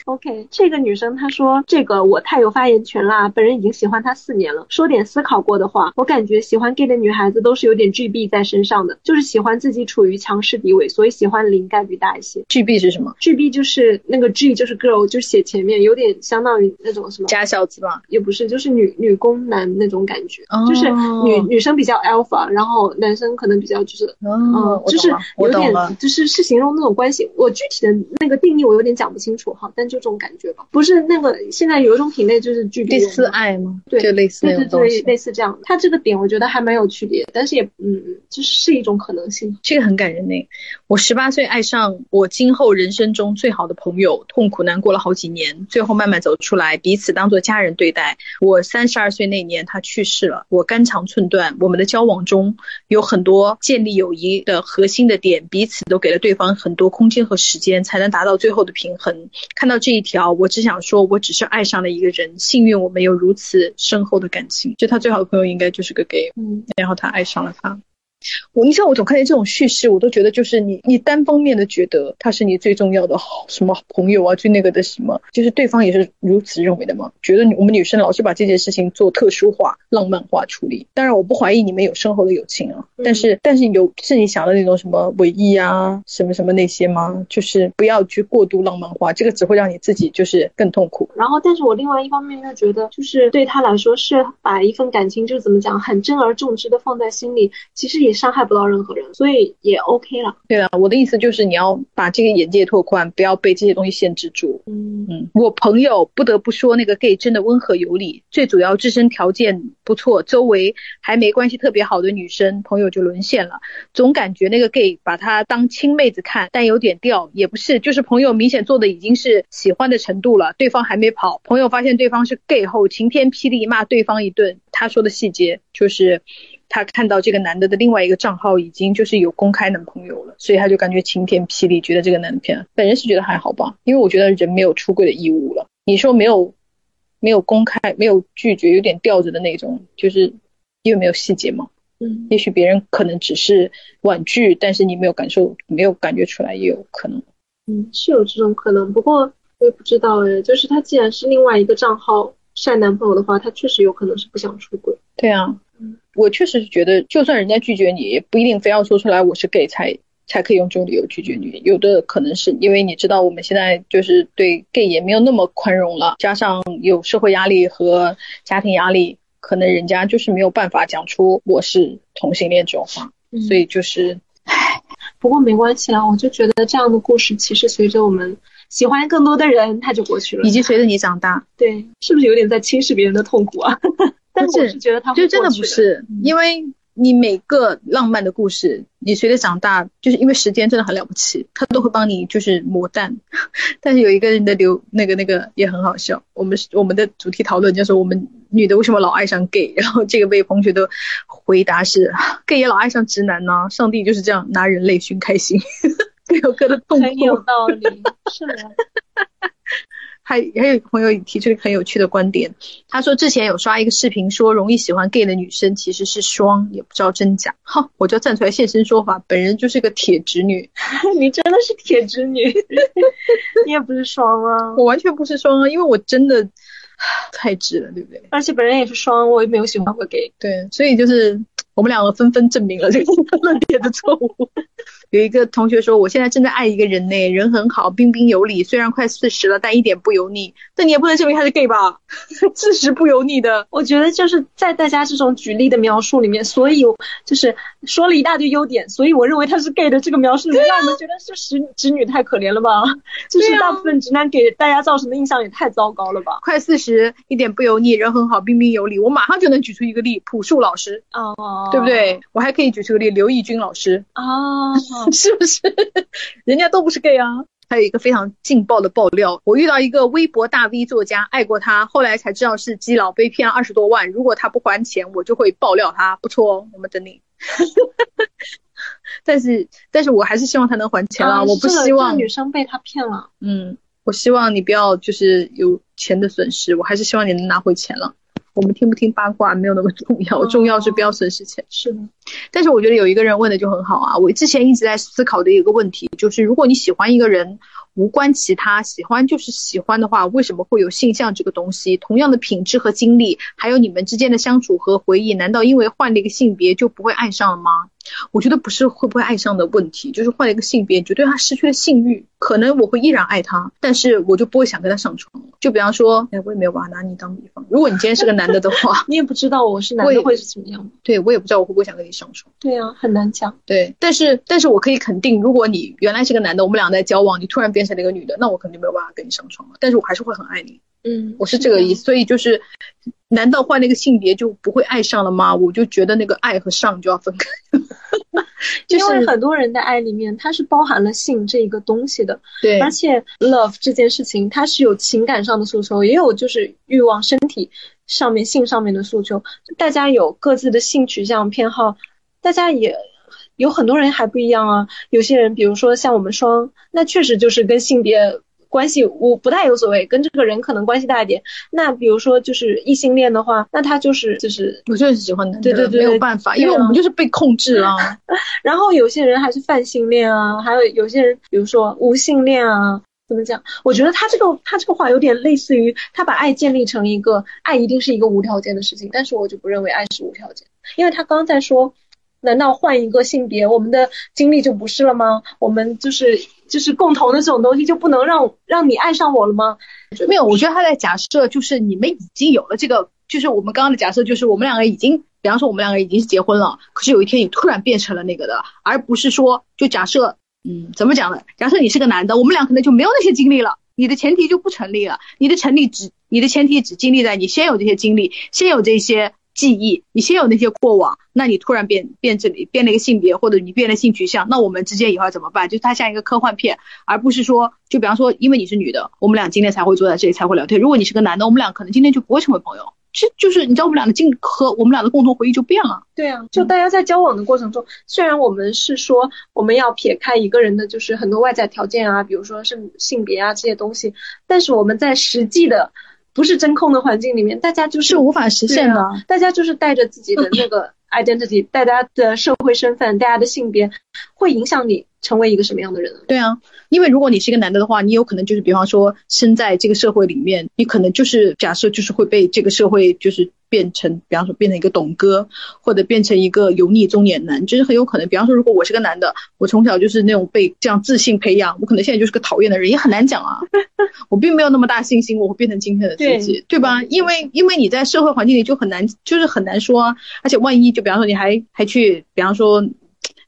[SPEAKER 2] ！OK，这个女生她说这个我太有发言权啦，本人已经喜欢他四年了。说点思考过的话，我感觉喜欢 gay 的女孩子都是有点 GB 在身上的，就是喜欢自己处于强势地位，所以喜欢零概率大一些。
[SPEAKER 1] GB 是什么
[SPEAKER 2] ？GB 就是那个 G 就是 girl，就是写前面，有点相当于那种什么，
[SPEAKER 1] 假小子吧？
[SPEAKER 2] 也不是，就是女女攻男那种感觉，
[SPEAKER 1] 哦
[SPEAKER 2] 就是女女生比较 alpha，然后男生可能比较就是
[SPEAKER 1] 哦
[SPEAKER 2] 嗯，就是有点，就是是是形容那种关系。我具体的那个定义我有点讲不清楚哈，但就这种感觉吧。不是那个现在有一种品类就是具
[SPEAKER 1] 第四爱吗？
[SPEAKER 2] 对，
[SPEAKER 1] 就类似
[SPEAKER 2] 对对对，
[SPEAKER 1] 那种东西。
[SPEAKER 2] 类似这样的。它这个点我觉得还蛮有区别，但是也嗯，就是是一种可能性。
[SPEAKER 1] 这个很感人呢。我十八岁爱上我今后人生中最好的朋友，痛苦难过了好几年，最后慢慢走出来，彼此当做家人对待。我三十二岁那年他去世了，我肝肠寸断。我们的交往中有很多建立友谊的核心的点，彼此都给了对方很多空间和时间，才能达到最后的平衡。看到这一条，我只想说，我只是爱上了一个人，幸运我们有如此深厚的感情。就他最好的朋友应该就是个 gay，
[SPEAKER 2] 嗯，
[SPEAKER 1] 然后他爱上了他。我你像，我总看见这种叙事，我都觉得就是你你单方面的觉得他是你最重要的好什么朋友啊，最那个的什么，就是对方也是如此认为的嘛？觉得我们女生老是把这件事情做特殊化、浪漫化处理。当然，我不怀疑你们有深厚的友情啊，但是但是有是你想的那种什么唯一啊，什么什么那些吗？就是不要去过度浪漫化，这个只会让你自己就是更痛苦。
[SPEAKER 2] 然后，但是我另外一方面又觉得，就是对他来说是把一份感情就是怎么讲，很珍而重之的放在心里，其实也伤害不到任何人，所以也 OK 了。
[SPEAKER 1] 对啊，我的意思就是你要把这个眼界拓宽，不要被这些东西限制住。
[SPEAKER 2] 嗯
[SPEAKER 1] 嗯，我朋友不得不说，那个 gay 真的温和有礼，最主要自身条件不错，周围还没关系特别好的女生朋友就沦陷了。总感觉那个 gay 把他当亲妹子看，但有点掉，也不是，就是朋友明显做的已经是喜欢的程度了，对方还没跑，朋友发现对方是 gay 后，晴天霹雳骂对方一顿。他说的细节就是。他看到这个男的的另外一个账号已经就是有公开男朋友了，所以她就感觉晴天霹雳，觉得这个男的骗。本人是觉得还好吧，因为我觉得人没有出轨的义务了。你说没有没有公开，没有拒绝，有点吊着的那种，就是因为没有细节嘛。
[SPEAKER 2] 嗯，
[SPEAKER 1] 也许别人可能只是婉拒，但是你没有感受，没有感觉出来，也有可能。
[SPEAKER 2] 嗯，是有这种可能，不过我也不知道哎。就是他既然是另外一个账号晒男朋友的话，他确实有可能是不想出轨。
[SPEAKER 1] 对啊，
[SPEAKER 2] 嗯，
[SPEAKER 1] 我确实是觉得，就算人家拒绝你，也不一定非要说出来我是 gay 才才可以用这种理由拒绝你。有的可能是因为你知道我们现在就是对 gay 也没有那么宽容了，加上有社会压力和家庭压力，可能人家就是没有办法讲出我是同性恋这种话，
[SPEAKER 2] 嗯、
[SPEAKER 1] 所以就是，
[SPEAKER 2] 唉，不过没关系啦，我就觉得这样的故事其实随着我们喜欢更多的人，它就过去了，
[SPEAKER 1] 以及随着你长大，
[SPEAKER 2] 对，是不是有点在轻视别人的痛苦啊？但
[SPEAKER 1] 是
[SPEAKER 2] 我是觉得他
[SPEAKER 1] 就真的不是，因为你每个浪漫的故事，你随着长大，就是因为时间真的很了不起，它都会帮你就是磨淡。但是有一个人的留那个那个也很好笑，我们我们的主题讨论就是我们女的为什么老爱上 gay，然后这个被同学的回答是 gay 也老爱上直男呢、啊，上帝就是这样拿人类寻开心，各有各的痛苦。
[SPEAKER 2] 很有道理，是的。
[SPEAKER 1] 还还有一个朋友提出一个很有趣的观点，他说之前有刷一个视频，说容易喜欢 gay 的女生其实是双，也不知道真假。哈，我就站出来现身说法，本人就是个铁直女。
[SPEAKER 2] 你真的是铁直女，你也不是双啊。
[SPEAKER 1] 我完全不是双啊，因为我真的太直了，对不对？
[SPEAKER 2] 而且本人也是双，我也没有喜欢过 gay。
[SPEAKER 1] 对，所以就是我们两个纷纷证明了这个 论点的错误。有一个同学说，我现在正在爱一个人呢，人很好，彬彬有礼，虽然快四十了，但一点不油腻。但你也不能证明他是 gay 吧？四十不油腻的，
[SPEAKER 2] 我觉得就是在大家这种举例的描述里面，所以就是说了一大堆优点，所以我认为他是 gay 的这个描述里面，让我们觉得是直直女太可怜了吧？就是大部分直男给大家造成的印象也太糟糕了吧？
[SPEAKER 1] 快四十，一点不油腻，人很好，彬彬有礼，我马上就能举出一个例，朴树老师，
[SPEAKER 2] 哦，
[SPEAKER 1] 对不对？我还可以举出个例，刘奕君老师，
[SPEAKER 2] 啊。
[SPEAKER 1] 是不是？人家都不是 gay 啊。还有一个非常劲爆的爆料，我遇到一个微博大 V 作家，爱过他，后来才知道是基佬，被骗了二十多万。如果他不还钱，我就会爆料他。不错哦，我们等你。但是，但是我还是希望他能还钱啦。
[SPEAKER 2] 啊、
[SPEAKER 1] 我不希望
[SPEAKER 2] 女生被他骗了。
[SPEAKER 1] 嗯，我希望你不要就是有钱的损失，我还是希望你能拿回钱了。我们听不听八卦没有那么重要，重要是不要损失钱。
[SPEAKER 2] 是的，
[SPEAKER 1] 但是我觉得有一个人问的就很好啊，我之前一直在思考的一个问题就是，如果你喜欢一个人，无关其他，喜欢就是喜欢的话，为什么会有性向这个东西？同样的品质和经历，还有你们之间的相处和回忆，难道因为换了一个性别就不会爱上了吗？我觉得不是会不会爱上的问题，就是换了一个性别，你就对他失去了性欲。可能我会依然爱他，但是我就不会想跟他上床。就比方说，哎，我也没有办法拿你当比方。如果你今天是个男的的话，
[SPEAKER 2] 你也不知道我是男的会是怎么样。
[SPEAKER 1] 对我也不知道我会不会想跟你上床。
[SPEAKER 2] 对啊，很难讲。
[SPEAKER 1] 对，但是但是我可以肯定，如果你原来是个男的，我们俩在交往，你突然变成了一个女的，那我肯定没有办法跟你上床了。但是我还是会很爱你。
[SPEAKER 2] 嗯，
[SPEAKER 1] 我是这个意思。所以就是，难道换了一个性别就不会爱上了吗？我就觉得那个爱和上就要分开。
[SPEAKER 2] 因为很多人的爱里面，它是包含了性这一个东西的。
[SPEAKER 1] 对，
[SPEAKER 2] 而且 love 这件事情，它是有情感上的诉求，也有就是欲望、身体上面性上面的诉求。大家有各自的性取向偏好，大家也有很多人还不一样啊。有些人，比如说像我们双，那确实就是跟性别。关系我不太有所谓，跟这个人可能关系大一点。那比如说就是异性恋的话，那他就是就是
[SPEAKER 1] 我就是喜欢男
[SPEAKER 2] 的，对对对，
[SPEAKER 1] 没有办法，因为我们就是被控制了。
[SPEAKER 2] 然后有些人还是泛性恋啊，还有有些人比如说无性恋啊，怎么讲？我觉得他这个他这个话有点类似于他把爱建立成一个爱一定是一个无条件的事情，但是我就不认为爱是无条件，因为他刚在说。难道换一个性别，我们的经历就不是了吗？我们就是就是共同的这种东西，就不能让让你爱上我了吗？
[SPEAKER 1] 没有，我觉得他在假设就是你们已经有了这个，就是我们刚刚的假设，就是我们两个已经，比方说我们两个已经是结婚了，可是有一天你突然变成了那个的，而不是说就假设，嗯，怎么讲呢？假设你是个男的，我们俩可能就没有那些经历了，你的前提就不成立了，你的成立只你的前提只经历在你先有这些经历，先有这些。记忆，你先有那些过往，那你突然变变这里变了一个性别，或者你变了性取向，那我们之间以后怎么办？就是它像一个科幻片，而不是说，就比方说，因为你是女的，我们俩今天才会坐在这里才会聊天。如果你是个男的，我们俩可能今天就不会成为朋友。这就是你知道，我们俩的经和我们俩的共同回忆就变了。
[SPEAKER 2] 对啊，就大家在交往的过程中，虽然我们是说我们要撇开一个人的就是很多外在条件啊，比如说是性别啊这些东西，但是我们在实际的。不是真空的环境里面，大家就是
[SPEAKER 1] 无法实现的。
[SPEAKER 2] 大家就是带着自己的那个 identity，大家的社会身份，大家的性别，会影响你成为一个什么样的人。
[SPEAKER 1] 对啊，因为如果你是一个男的的话，你有可能就是比方说生在这个社会里面，你可能就是假设就是会被这个社会就是。变成，比方说变成一个懂哥，或者变成一个油腻中年男，就是很有可能。比方说，如果我是个男的，我从小就是那种被这样自信培养，我可能现在就是个讨厌的人，也很难讲啊。我并没有那么大信心，我会变成今天的自己，对吧？因为因为你在社会环境里就很难，就是很难说啊。而且万一就比方说你还还去，比方说。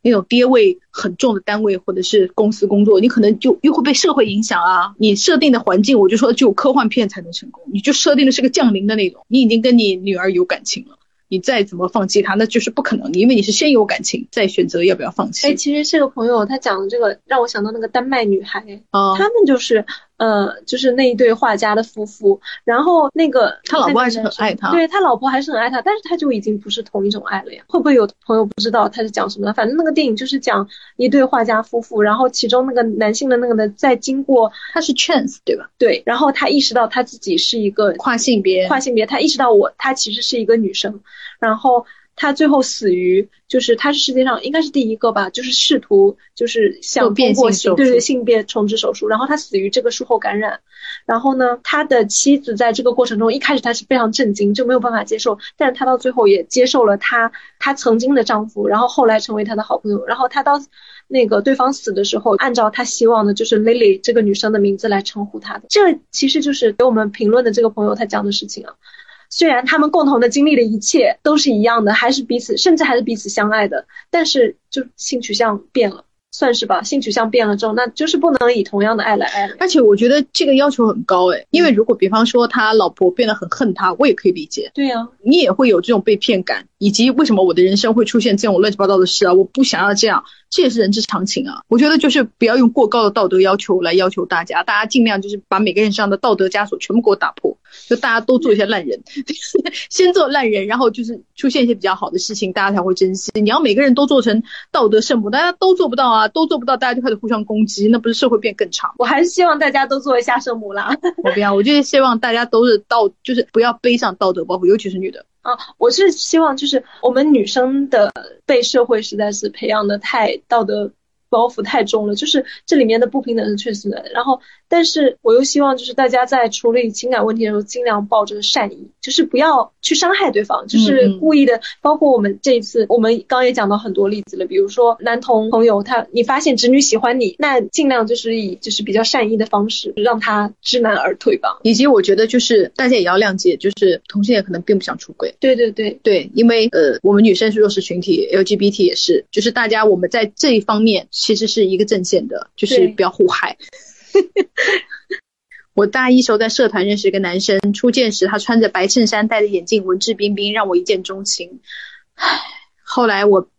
[SPEAKER 1] 那种爹味很重的单位或者是公司工作，你可能就又会被社会影响啊。你设定的环境，我就说只有科幻片才能成功。你就设定的是个降临的那种，你已经跟你女儿有感情了。你再怎么放弃她，那就是不可能，因为你是先有感情，再选择要不要放弃。
[SPEAKER 2] 哎，其实这个朋友他讲的这个让我想到那个丹麦女孩，
[SPEAKER 1] 啊，
[SPEAKER 2] 他们就是呃，就是那一对画家的夫妇，然后那个
[SPEAKER 1] 他老婆还是很爱他，
[SPEAKER 2] 对他老婆还是很爱他，但是他就已经不是同一种爱了呀。会不会有朋友不知道他是讲什么的？反正那个电影就是讲一对画家夫妇，然后其中那个男性的那个呢在经过
[SPEAKER 1] 他是 chance 对吧？
[SPEAKER 2] 对，然后他意识到他自己是一个
[SPEAKER 1] 跨性别，
[SPEAKER 2] 跨性别，他意识到我他其实是一个女生。然后他最后死于，就是他是世界上应该是第一个吧，就是试图就是想通过性对对性别重置手术，然后他死于这个术后感染。然后呢，他的妻子在这个过程中一开始他是非常震惊，就没有办法接受，但是他到最后也接受了他他曾经的丈夫，然后后来成为他的好朋友。然后他到那个对方死的时候，按照他希望的，就是 Lily 这个女生的名字来称呼他的。这其实就是给我们评论的这个朋友他讲的事情啊。虽然他们共同的经历的一切都是一样的，还是彼此，甚至还是彼此相爱的，但是就性取向变了，算是吧。性取向变了之后，那就是不能以同样的爱来爱了。
[SPEAKER 1] 而且我觉得这个要求很高哎，因为如果比方说他老婆变得很恨他，我也可以理解。
[SPEAKER 2] 对呀，
[SPEAKER 1] 你也会有这种被骗感，以及为什么我的人生会出现这种乱七八糟的事啊？我不想要这样。这也是人之常情啊，我觉得就是不要用过高的道德要求来要求大家，大家尽量就是把每个人身上的道德枷锁全部给我打破，就大家都做一些烂人，先做烂人，然后就是出现一些比较好的事情，大家才会珍惜。你要每个人都做成道德圣母，大家都做不到啊，都做不到，大家就开始互相攻击，那不是社会变更差？
[SPEAKER 2] 我还是希望大家都做一下圣母啦。
[SPEAKER 1] 我不要，我就是希望大家都是道，就是不要背上道德包袱，尤其是女的。
[SPEAKER 2] 啊，我是希望就是我们女生的被社会实在是培养的太道德包袱太重了，就是这里面的不平等是确实的。然后，但是我又希望就是大家在处理情感问题的时候，尽量抱着善意，就是不要去伤害对方，就是故意的。包括我们这一次，我们刚也讲到很多例子了，比如说男同朋友他，你发现直女喜欢你，那尽量就是以就是比较善意的方式让他知难而退吧。
[SPEAKER 1] 以及我觉得就是大家也要谅解，就是同性恋可能并不想出轨。
[SPEAKER 2] 对对对
[SPEAKER 1] 对，因为呃，我们女生是弱势群体，LGBT 也是，就是大家我们在这一方面。其实是一个阵线的，就是不要互害。我大一时候在社团认识一个男生，初见时他穿着白衬衫，戴着眼镜，文质彬彬，让我一见钟情。唉，后来我。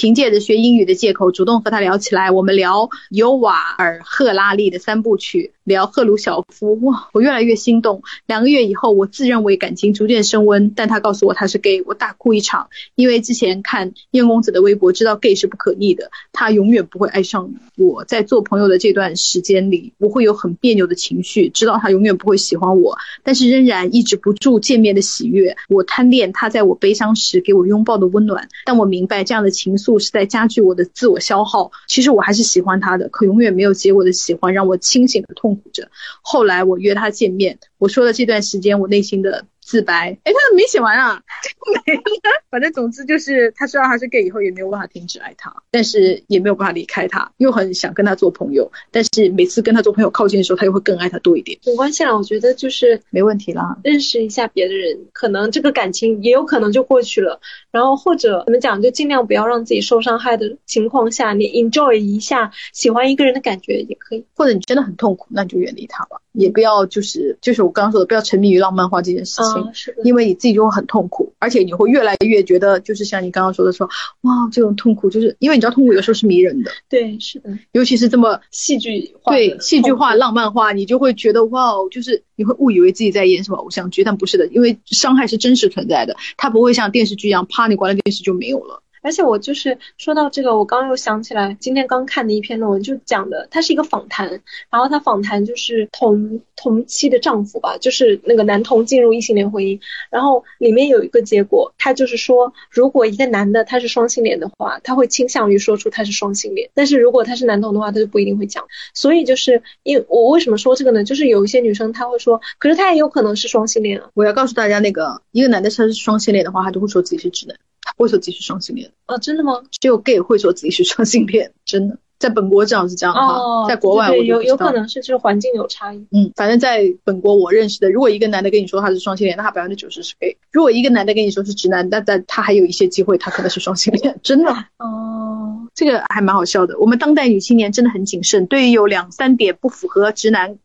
[SPEAKER 1] 凭借着学英语的借口，主动和他聊起来。我们聊尤瓦尔赫拉利的三部曲，聊赫鲁晓夫。哇，我越来越心动。两个月以后，我自认为感情逐渐升温，但他告诉我他是 gay，我大哭一场。因为之前看燕公子的微博，知道 gay 是不可逆的，他永远不会爱上我。在做朋友的这段时间里，我会有很别扭的情绪，知道他永远不会喜欢我，但是仍然抑制不住见面的喜悦。我贪恋他在我悲伤时给我拥抱的温暖，但我明白这样的情愫。是在加剧我的自我消耗。其实我还是喜欢他的，可永远没有结果的喜欢让我清醒的痛苦着。后来我约他见面，我说了这段时间我内心的。自白，哎，他怎么没写完啊？没了。反正总之就是，他知道他是 gay 以后，也没有办法停止爱他，但是也没有办法离开他，又很想跟他做朋友，但是每次跟他做朋友靠近的时候，他又会更爱他多一点。
[SPEAKER 2] 没关系啦，我觉得就是
[SPEAKER 1] 没问题啦。
[SPEAKER 2] 认识一下别的人，可能这个感情也有可能就过去了。然后或者怎么讲，就尽量不要让自己受伤害的情况下，你 enjoy 一下喜欢一个人的感觉也可以。
[SPEAKER 1] 或者你真的很痛苦，那你就远离他吧。也不要就是就是我刚刚说的，不要沉迷于浪漫化这件事情，
[SPEAKER 2] 是
[SPEAKER 1] 因为你自己就会很痛苦，而且你会越来越觉得，就是像你刚刚说的说，哇，这种痛苦就是因为你知道痛苦有时候是迷人的，
[SPEAKER 2] 对，是的，
[SPEAKER 1] 尤其是这么
[SPEAKER 2] 戏剧化，
[SPEAKER 1] 对，戏剧化、浪漫化，你就会觉得哇，就是你会误以为自己在演什么偶像剧，但不是的，因为伤害是真实存在的，它不会像电视剧一样，啪，你关了电视就没有了。
[SPEAKER 2] 而且我就是说到这个，我刚又想起来，今天刚看的一篇论文，就讲的，它是一个访谈，然后他访谈就是同同期的丈夫吧，就是那个男同进入异性恋婚姻，然后里面有一个结果，他就是说，如果一个男的他是双性恋的话，他会倾向于说出他是双性恋，但是如果他是男同的话，他就不一定会讲。所以就是因我为什么说这个呢？就是有一些女生她会说，可是他也有可能是双性恋啊。
[SPEAKER 1] 我要告诉大家，那个一个男的他是双性恋的话，他就会说自己是直男。会说自己是双性恋
[SPEAKER 2] 啊？真的吗？
[SPEAKER 1] 只有 gay 会说自己是双性恋，真的，在本国至少是这样哈，在国外我
[SPEAKER 2] 有有可能是就是环境有差异。
[SPEAKER 1] 嗯，反正在本国我认识的，如果一个男的跟你说他是双性恋，那他百分之九十是 gay；如果一个男的跟你说是直男，那但他还有一些机会，他可能是双性恋，真的。
[SPEAKER 2] 哦，
[SPEAKER 1] 这个还蛮好笑的。我们当代女青年真的很谨慎，对于有两三点不符合直男。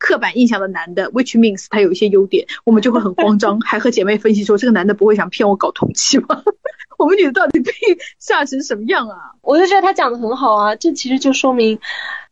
[SPEAKER 1] 刻板印象的男的，which means 他有一些优点，我们就会很慌张，还和姐妹分析说这个男的不会想骗我搞同期吗？我们女的到底被吓成什么样啊？
[SPEAKER 2] 我就觉得他讲的很好啊，这其实就说明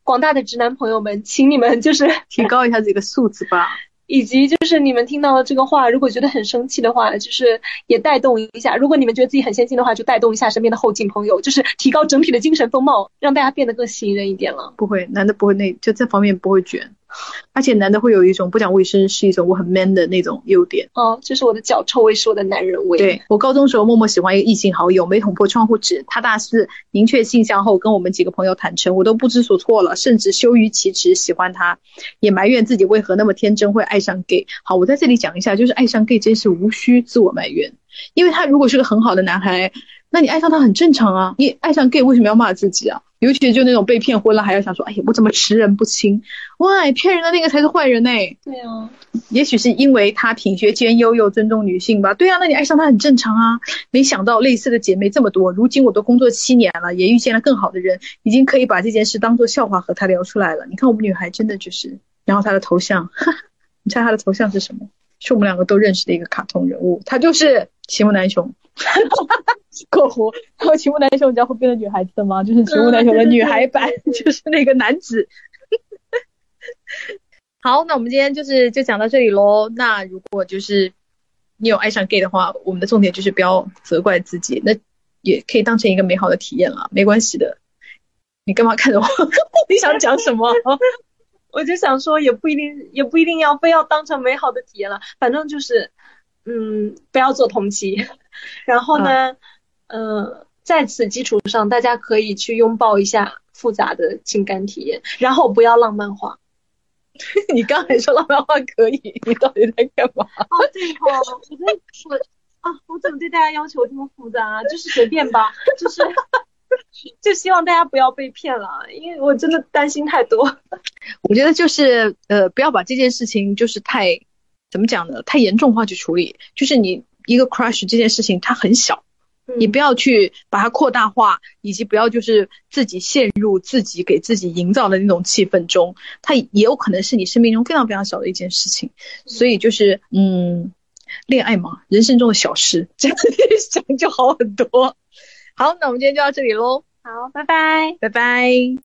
[SPEAKER 2] 广大的直男朋友们，请你们就是
[SPEAKER 1] 提高一下自己的素质吧。
[SPEAKER 2] 以及就是你们听到了这个话，如果觉得很生气的话，就是也带动一下；如果你们觉得自己很先进的话，就带动一下身边的后进朋友，就是提高整体的精神风貌，让大家变得更吸引人一点了。
[SPEAKER 1] 不会，男的不会那就这方面不会卷。而且男的会有一种不讲卫生是一种我很 man 的那种优点
[SPEAKER 2] 哦，这是我的脚臭味，是我的男人味。
[SPEAKER 1] 对我高中时候默默喜欢一个异性好友，没捅破窗户纸。他大四明确性向后，跟我们几个朋友坦诚，我都不知所措了，甚至羞于启齿喜欢他，也埋怨自己为何那么天真会爱上 gay。好，我在这里讲一下，就是爱上 gay 真是无需自我埋怨，因为他如果是个很好的男孩，那你爱上他很正常啊。你爱上 gay 为什么要骂自己啊？尤其就那种被骗婚了，还要想说，哎呀，我怎么识人不清？哇，骗人的那个才是坏人呢。
[SPEAKER 2] 对啊，
[SPEAKER 1] 也许是因为他品学兼优又尊重女性吧。对啊，那你爱上他很正常啊。没想到类似的姐妹这么多，如今我都工作七年了，也遇见了更好的人，已经可以把这件事当做笑话和他聊出来了。你看我们女孩真的就是，然后他的头像，哈你猜他的头像是什么？是我们两个都认识的一个卡通人物，他就是齐木楠雄。括弧，然后齐木楠雄，你知道会变成女孩子的吗？就是齐木楠雄的女孩版，就是那个男子。好，那我们今天就是就讲到这里喽。那如果就是你有爱上 gay 的话，我们的重点就是不要责怪自己，那也可以当成一个美好的体验了，没关系的。你干嘛看着我？你想讲什么？
[SPEAKER 2] 我就想说，也不一定，也不一定要非要当成美好的体验了，反正就是，嗯，不要做同期。然后呢，嗯，在此基础上，大家可以去拥抱一下复杂的情感体验，然后不要浪漫化。
[SPEAKER 1] 你刚才说浪漫化可以，你到底在干嘛？
[SPEAKER 2] 哦，对哦，我在我啊，我怎么对大家要求这么复杂？就是随便吧，就是 就希望大家不要被骗了，因为我真的担心太多。
[SPEAKER 1] 我觉得就是呃，不要把这件事情就是太怎么讲呢？太严重化去处理。就是你一个 crush 这件事情，它很小。你不要去把它扩大化，以及不要就是自己陷入自己给自己营造的那种气氛中，它也有可能是你生命中非常非常小的一件事情。所以就是嗯，恋爱嘛，人生中的小事，这样想就好很多。好，那我们今天就到这里喽。
[SPEAKER 2] 好，拜拜，
[SPEAKER 1] 拜拜。